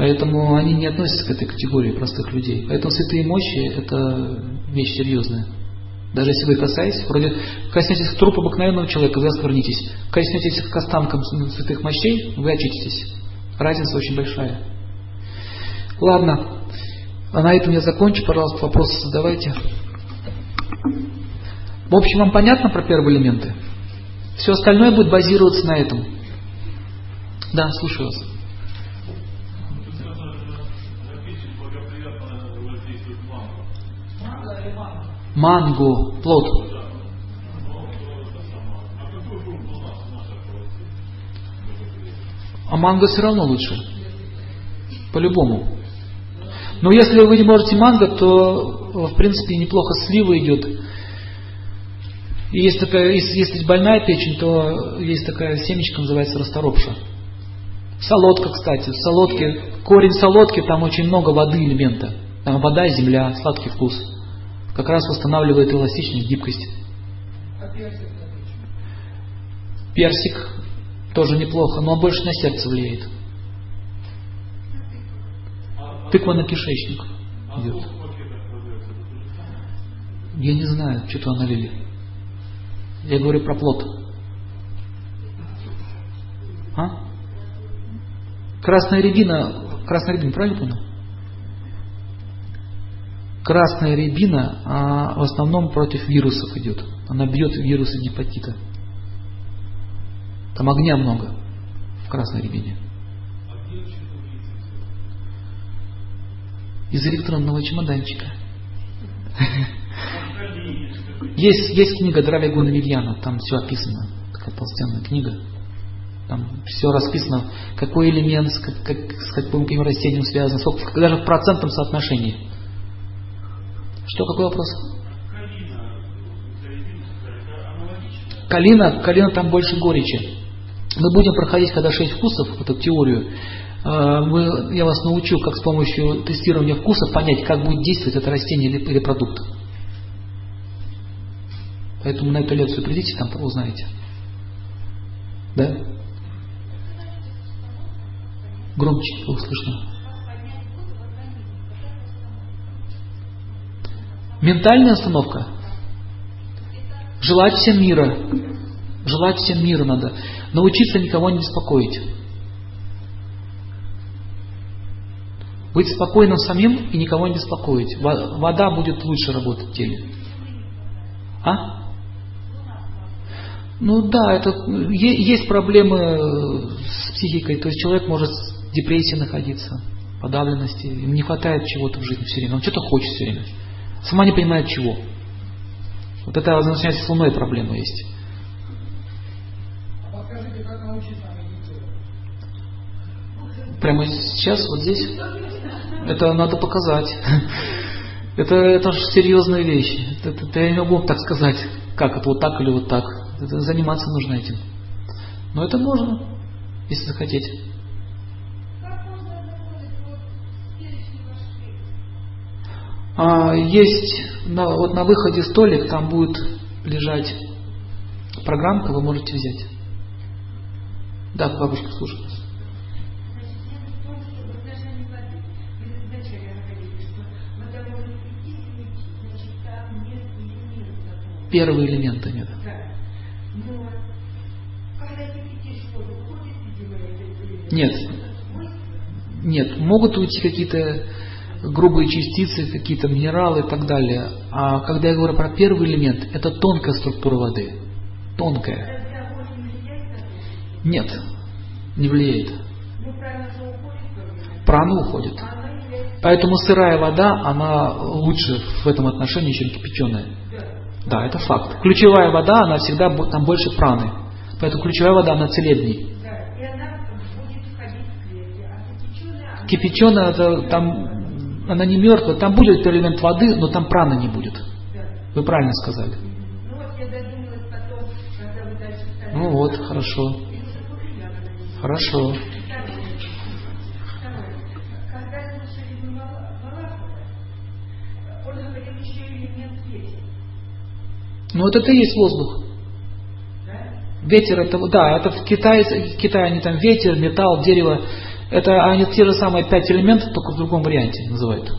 Поэтому они не относятся к этой категории простых людей. Поэтому святые мощи – это вещь серьезная. Даже если вы касаетесь, вроде коснетесь трупа обыкновенного человека, вы осквернитесь. Коснетесь к останкам святых мощей, вы очиститесь. Разница очень большая. Ладно, а на этом я закончу. Пожалуйста, вопросы задавайте. В общем, вам понятно про первые элементы? Все остальное будет базироваться на этом. Да, слушаю вас. Манго, плод. А манго все равно лучше. По-любому. Но если вы не можете манго, то в принципе неплохо слива идет. И есть такая, если, если больная печень, то есть такая семечка, называется расторопша. Солодка, кстати. В корень солодки, там очень много воды элемента. Там вода, земля, сладкий вкус. Как раз восстанавливает эластичность, гибкость. Персик тоже неплохо, но он больше на сердце влияет. Тыква на кишечник идет. Я не знаю, что то налили. Я говорю про плод. А? Красная рябина, красная рябина, правильно понял? Красная рябина а, в основном против вирусов идет. Она бьет вирусы гепатита. Там огня много в красной рябине. Из электронного чемоданчика. Есть, есть книга Дравия Гуна Вильяна, там все описано. Такая толстенная книга. Там все расписано, какой элемент, с, как, с каким, каким растением связан, сколько, даже в процентном соотношении. Что, какой вопрос? Калина, калина там больше горечи. Мы будем проходить, когда шесть вкусов, эту теорию, э, мы, я вас научу, как с помощью тестирования вкусов понять, как будет действовать это растение или, или продукт. Поэтому на эту лекцию придите, там узнаете. Да? Громче, плохо слышно. Ментальная остановка. Желать всем мира. Желать всем мира надо. Научиться никого не беспокоить. Быть спокойным самим и никого не беспокоить. Вода будет лучше работать в теле. А? Ну да, это есть проблемы э, с психикой. То есть человек может в депрессии находиться, подавленности, ему не хватает чего-то в жизни все время. Он что-то хочет все время сама не понимает чего. Вот это начинается с луной проблема есть. Прямо сейчас, вот здесь? Это надо показать. [LAUGHS] Это, это же серьезная вещь. Это, это, я не могу так сказать, как это вот так или вот так. Это, заниматься нужно этим. Но это можно, если захотеть. А, есть на, вот на выходе столик, там будет лежать программка, вы можете взять. Да, бабушка слушает. Первые элементы нет. Нет. Нет, могут уйти какие-то грубые частицы, какие-то минералы и так далее. А когда я говорю про первый элемент, это тонкая структура воды. Тонкая. Нет, не влияет. Прана уходит. Поэтому сырая вода, она лучше в этом отношении, чем кипяченая. Да, это факт. Ключевая вода, она всегда, там больше праны. Поэтому ключевая вода, она целебней. Кипяченая, это там, она не мертвая, там будет элемент воды, но там праны не будет. Вы правильно сказали. Ну вот, хорошо. Хорошо. Ну вот это и есть воздух. Ветер это, да, это в Китае, в Китае они там ветер, металл, дерево. Это они те же самые пять элементов, только в другом варианте называют.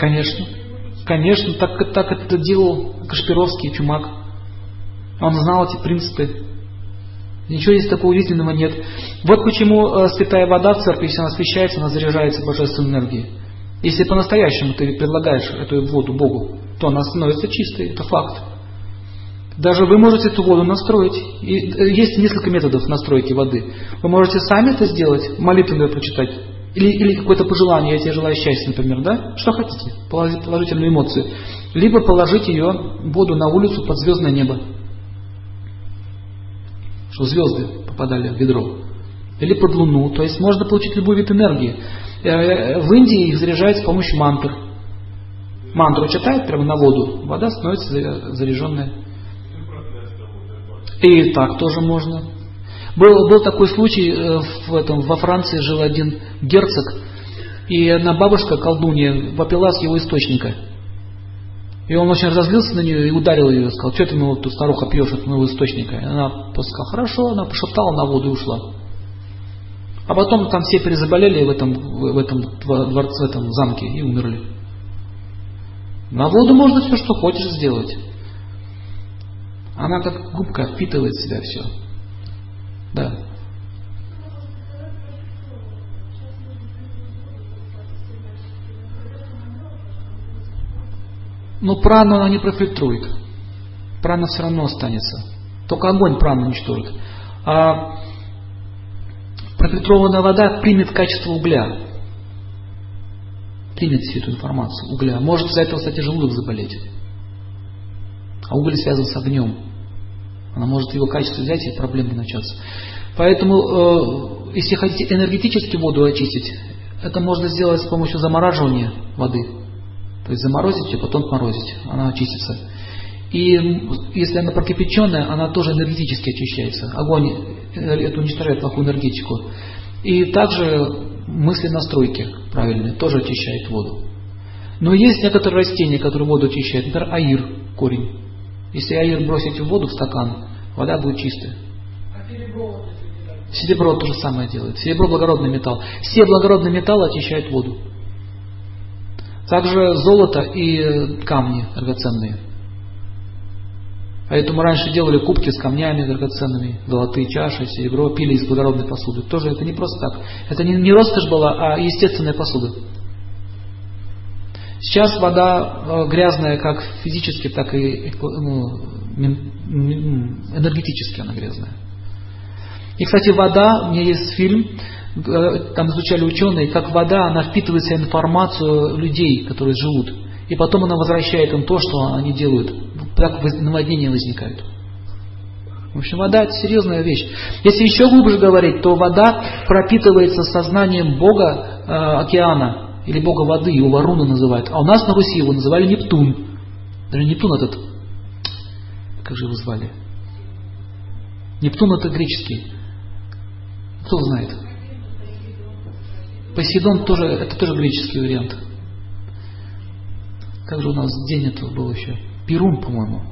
Конечно. Конечно, так, так это делал Кашпировский, Чумак. Он знал эти принципы. Ничего здесь такого удивительного нет. Вот почему э, святая вода в церкви, если она освещается, она заряжается божественной энергией. Если по-настоящему ты предлагаешь эту воду Богу, то она становится чистой, это факт. Даже вы можете эту воду настроить. И э, есть несколько методов настройки воды. Вы можете сами это сделать, молитвенную прочитать, или, или какое-то пожелание, я тебе желаю счастья, например, да? Что хотите? Положительную эмоцию. Либо положить ее, воду на улицу под звездное небо. Чтобы звезды попадали в ведро. Или под луну. То есть можно получить любой вид энергии. Э, в Индии их заряжают с помощью мантр. Мантру читают прямо на воду, вода становится заряженная. И так тоже можно. Был, был такой случай, э, в этом, во Франции жил один герцог, и одна бабушка, колдунья, вопила с его источника. И он очень разозлился на нее и ударил ее, сказал, что ты ну, тут старуха пьешь от моего источника. И она сказала, хорошо, она пошептала на воду и ушла. А потом там все перезаболели в этом, в этом дворце, в этом замке и умерли. На воду можно все, что хочешь сделать. Она как губка впитывает в себя все. Да. Но прану она не профильтрует. Прана все равно останется. Только огонь прану уничтожит. А профильтрованная вода примет качество угля. Примет всю эту информацию угля. Может из-за этого, кстати, желудок заболеть. А уголь связан с огнем. Она может его качество взять и проблемы начаться. Поэтому, э, если хотите энергетически воду очистить, это можно сделать с помощью замораживания воды. То есть заморозить ее, потом морозить, она очистится. И если она прокипяченная, она тоже энергетически очищается. Огонь э, это уничтожает плохую энергетику. И также мысли настройки правильные тоже очищают воду. Но есть некоторые растения, которые воду очищают. Например, аир, корень. Если айр бросить в воду, в стакан, вода будет чистая. Серебро то же самое делает. Серебро благородный металл. Все благородные металлы очищают воду. Также золото и камни драгоценные. Поэтому раньше делали кубки с камнями драгоценными, золотые чаши, серебро, пили из благородной посуды. Тоже это не просто так. Это не, не роскошь была, а естественная посуда. Сейчас вода э, грязная как физически, так и ну, энергетически она грязная. И, кстати, вода, у меня есть фильм, э, там изучали ученые, как вода, она впитывает в себя информацию людей, которые живут. И потом она возвращает им то, что они делают. Так наводнения возникают. В общем, вода это серьезная вещь. Если еще глубже говорить, то вода пропитывается сознанием Бога э, океана, или Бога воды, его Варуна называют. А у нас на Руси его называли Нептун. Даже Нептун этот, как же его звали? Нептун это греческий. Кто знает? Посейдон тоже, это тоже греческий вариант. Как же у нас день этого был еще? Перун, по-моему.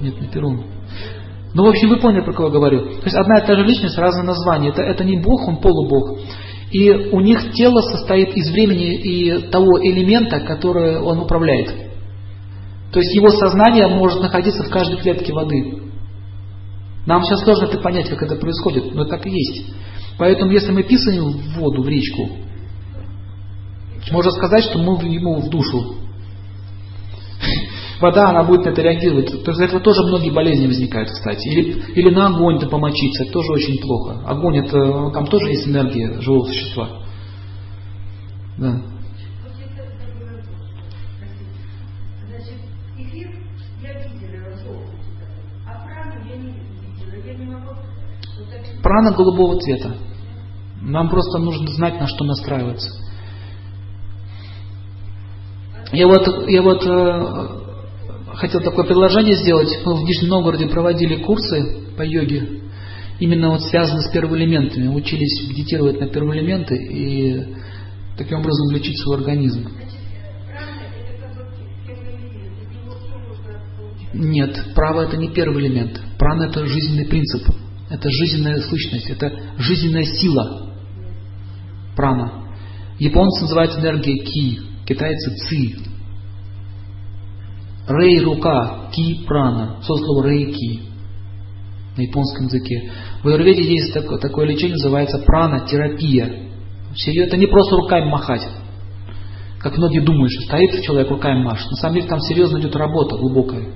Нет, не Перун. Ну, в общем, вы поняли, про кого говорю. То есть одна и та же личность, разные названия. Это, это не Бог, он полубог. И у них тело состоит из времени и того элемента, который он управляет. То есть его сознание может находиться в каждой клетке воды. Нам сейчас сложно это понять, как это происходит, но так и есть. Поэтому, если мы писаем в воду, в речку, можно сказать, что мы ему в душу. Вода, она будет на это реагировать. То есть этого тоже многие болезни возникают, кстати. Или, или на огонь-то помочиться, это тоже очень плохо. Огонь, это, там тоже есть энергия живого существа. Да. Прана голубого цвета. Нам просто нужно знать, на что настраиваться. Я вот, я вот э, хотел такое предложение сделать. Мы в Нижнем Новгороде проводили курсы по йоге, именно вот связанные с первоэлементами. Учились медитировать на первоэлементы и таким образом лечить свой организм. Нет, право это не первый элемент. Прана это жизненный принцип. Это жизненная сущность, это жизненная сила. Прана. Японцы называют энергией ки, китайцы ци. Рей – рука, ки – прана. Со слова рейки на японском языке. В Аюрведе есть такое, такое лечение, называется прана-терапия. Это не просто руками махать. Как многие думают, что стоит человек руками машет. На самом деле там серьезно идет работа глубокая.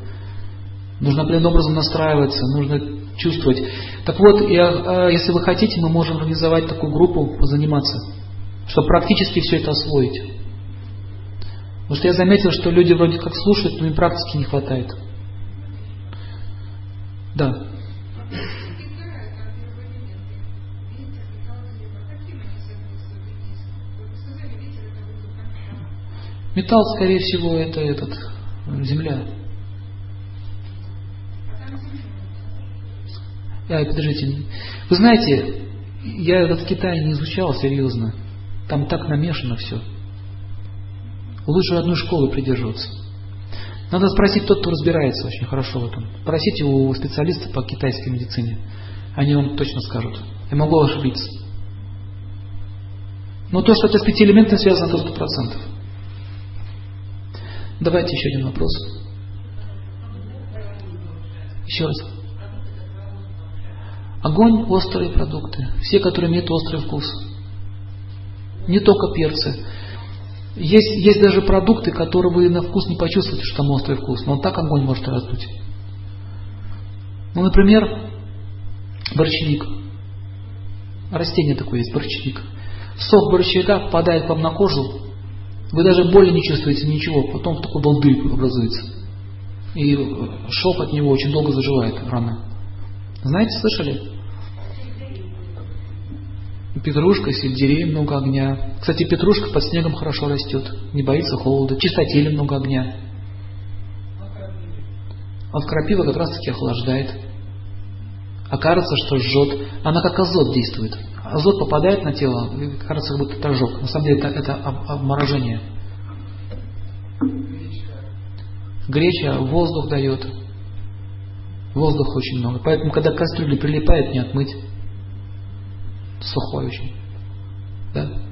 Нужно определенным образом настраиваться, нужно чувствовать. Так вот, я, э, если вы хотите, мы можем организовать такую группу, позаниматься, чтобы практически все это освоить. Потому что я заметил, что люди вроде как слушают, но им практики не хватает. Да. Металл, скорее всего, это этот, земля. А, подождите. Вы знаете, я этот Китай не изучал серьезно. Там так намешано все. Лучше одной школы придерживаться. Надо спросить тот, кто разбирается очень хорошо в этом. Спросите у специалиста по китайской медицине. Они вам точно скажут. Я могу ошибиться. Но то, что это с пяти элементами связано, то сто процентов. Давайте еще один вопрос. Еще раз. Огонь – острые продукты. Все, которые имеют острый вкус. Не только перцы. Есть, есть даже продукты, которые вы на вкус не почувствуете, что там острый вкус. Но так огонь может раздуть. Ну, например, борщевик. Растение такое есть, борщевик. Сок борщевика попадает вам на кожу, вы даже боли не чувствуете, ничего, потом такой балдырь образуется. И шок от него очень долго заживает, рана. Знаете, слышали? Петрушка, сельдерей много огня. Кстати, петрушка под снегом хорошо растет, не боится холода. Чистотели много огня. А в крапива как раз таки охлаждает. А кажется, что жжет. Она как азот действует. Азот попадает на тело, кажется, как будто это ожог. На самом деле это, это обморожение. Греча воздух дает, Воздуха очень много. Поэтому, когда кастрюля прилипает, не отмыть. Сухой очень. Да?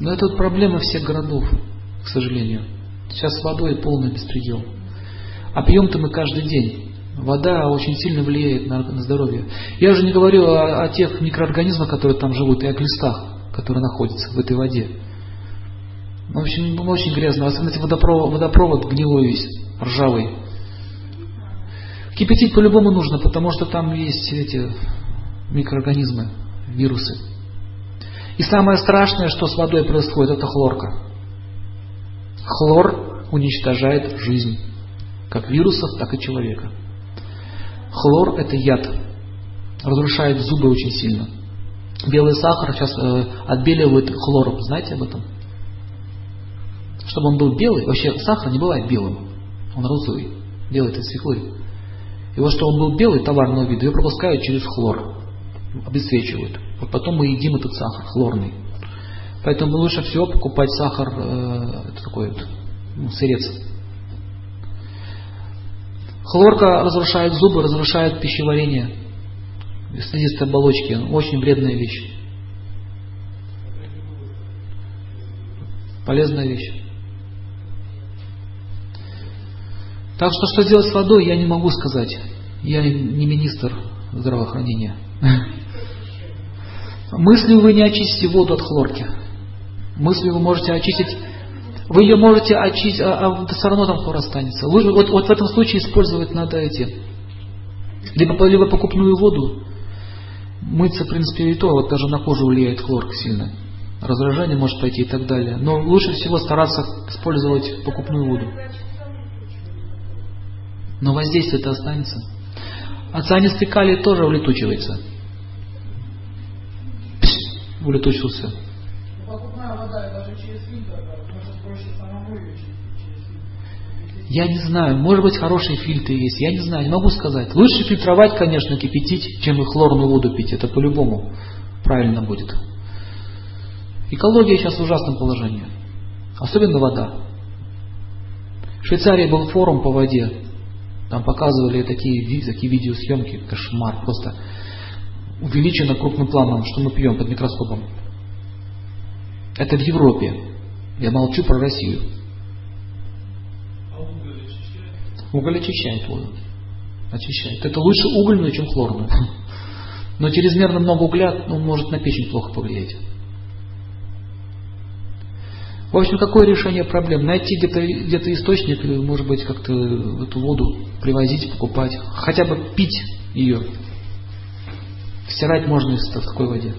Но это вот проблема всех городов, к сожалению. Сейчас с водой полный беспредел. А пьем-то мы каждый день. Вода очень сильно влияет на, на здоровье. Я уже не говорю о, о тех микроорганизмах, которые там живут, и о глистах, которые находятся в этой воде. В общем, очень грязно. Особенно водопровод, водопровод гнилой весь, ржавый. Кипятить по-любому нужно, потому что там есть эти микроорганизмы, вирусы. И самое страшное, что с водой происходит, это хлорка. Хлор уничтожает жизнь, как вирусов, так и человека. Хлор – это яд, разрушает зубы очень сильно. Белый сахар сейчас э, отбеливают хлором, знаете об этом? Чтобы он был белый, вообще сахар не бывает белым, он розовый, делает из свеклы. И вот что он был белый товарного вида, его пропускают через хлор, обесцвечивают. Вот потом мы едим этот сахар хлорный. Поэтому лучше всего покупать сахар, э, это такой вот, ну, сырец. Хлорка разрушает зубы, разрушает пищеварение, слизистые оболочки. Очень вредная вещь. Полезная вещь. Так что, что делать с водой, я не могу сказать. Я не министр здравоохранения. Мыслью вы не очистите воду от хлорки. Мыслью вы можете очистить, вы ее можете очистить, а, а все равно там хлор останется. Вы, вот, вот в этом случае использовать надо эти, либо, либо покупную воду, мыться, в принципе, и то, вот даже на кожу влияет хлорка сильно. Раздражение может пойти и так далее. Но лучше всего стараться использовать покупную воду. Но воздействие это останется. А цианистый калий тоже улетучивается улетучился. Я не знаю, может быть хорошие фильтры есть, я не знаю, не могу сказать. Лучше фильтровать, конечно, кипятить, чем и хлорную воду пить, это по-любому правильно будет. Экология сейчас в ужасном положении, особенно вода. В Швейцарии был форум по воде, там показывали такие, такие видеосъемки, кошмар просто увеличено крупным планом, что мы пьем под микроскопом. Это в Европе. Я молчу про Россию. А уголь очищает? Уголь очищает воду. Очищает. Это лучше угольную, чем хлорную. Но чрезмерно много угля ну, может на печень плохо повлиять. В общем, какое решение проблем? Найти где-то где источник, может быть, как-то эту воду привозить, покупать. Хотя бы пить ее. Стирать можно из такой воде.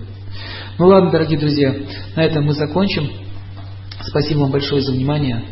Ну ладно, дорогие друзья, на этом мы закончим. Спасибо вам большое за внимание.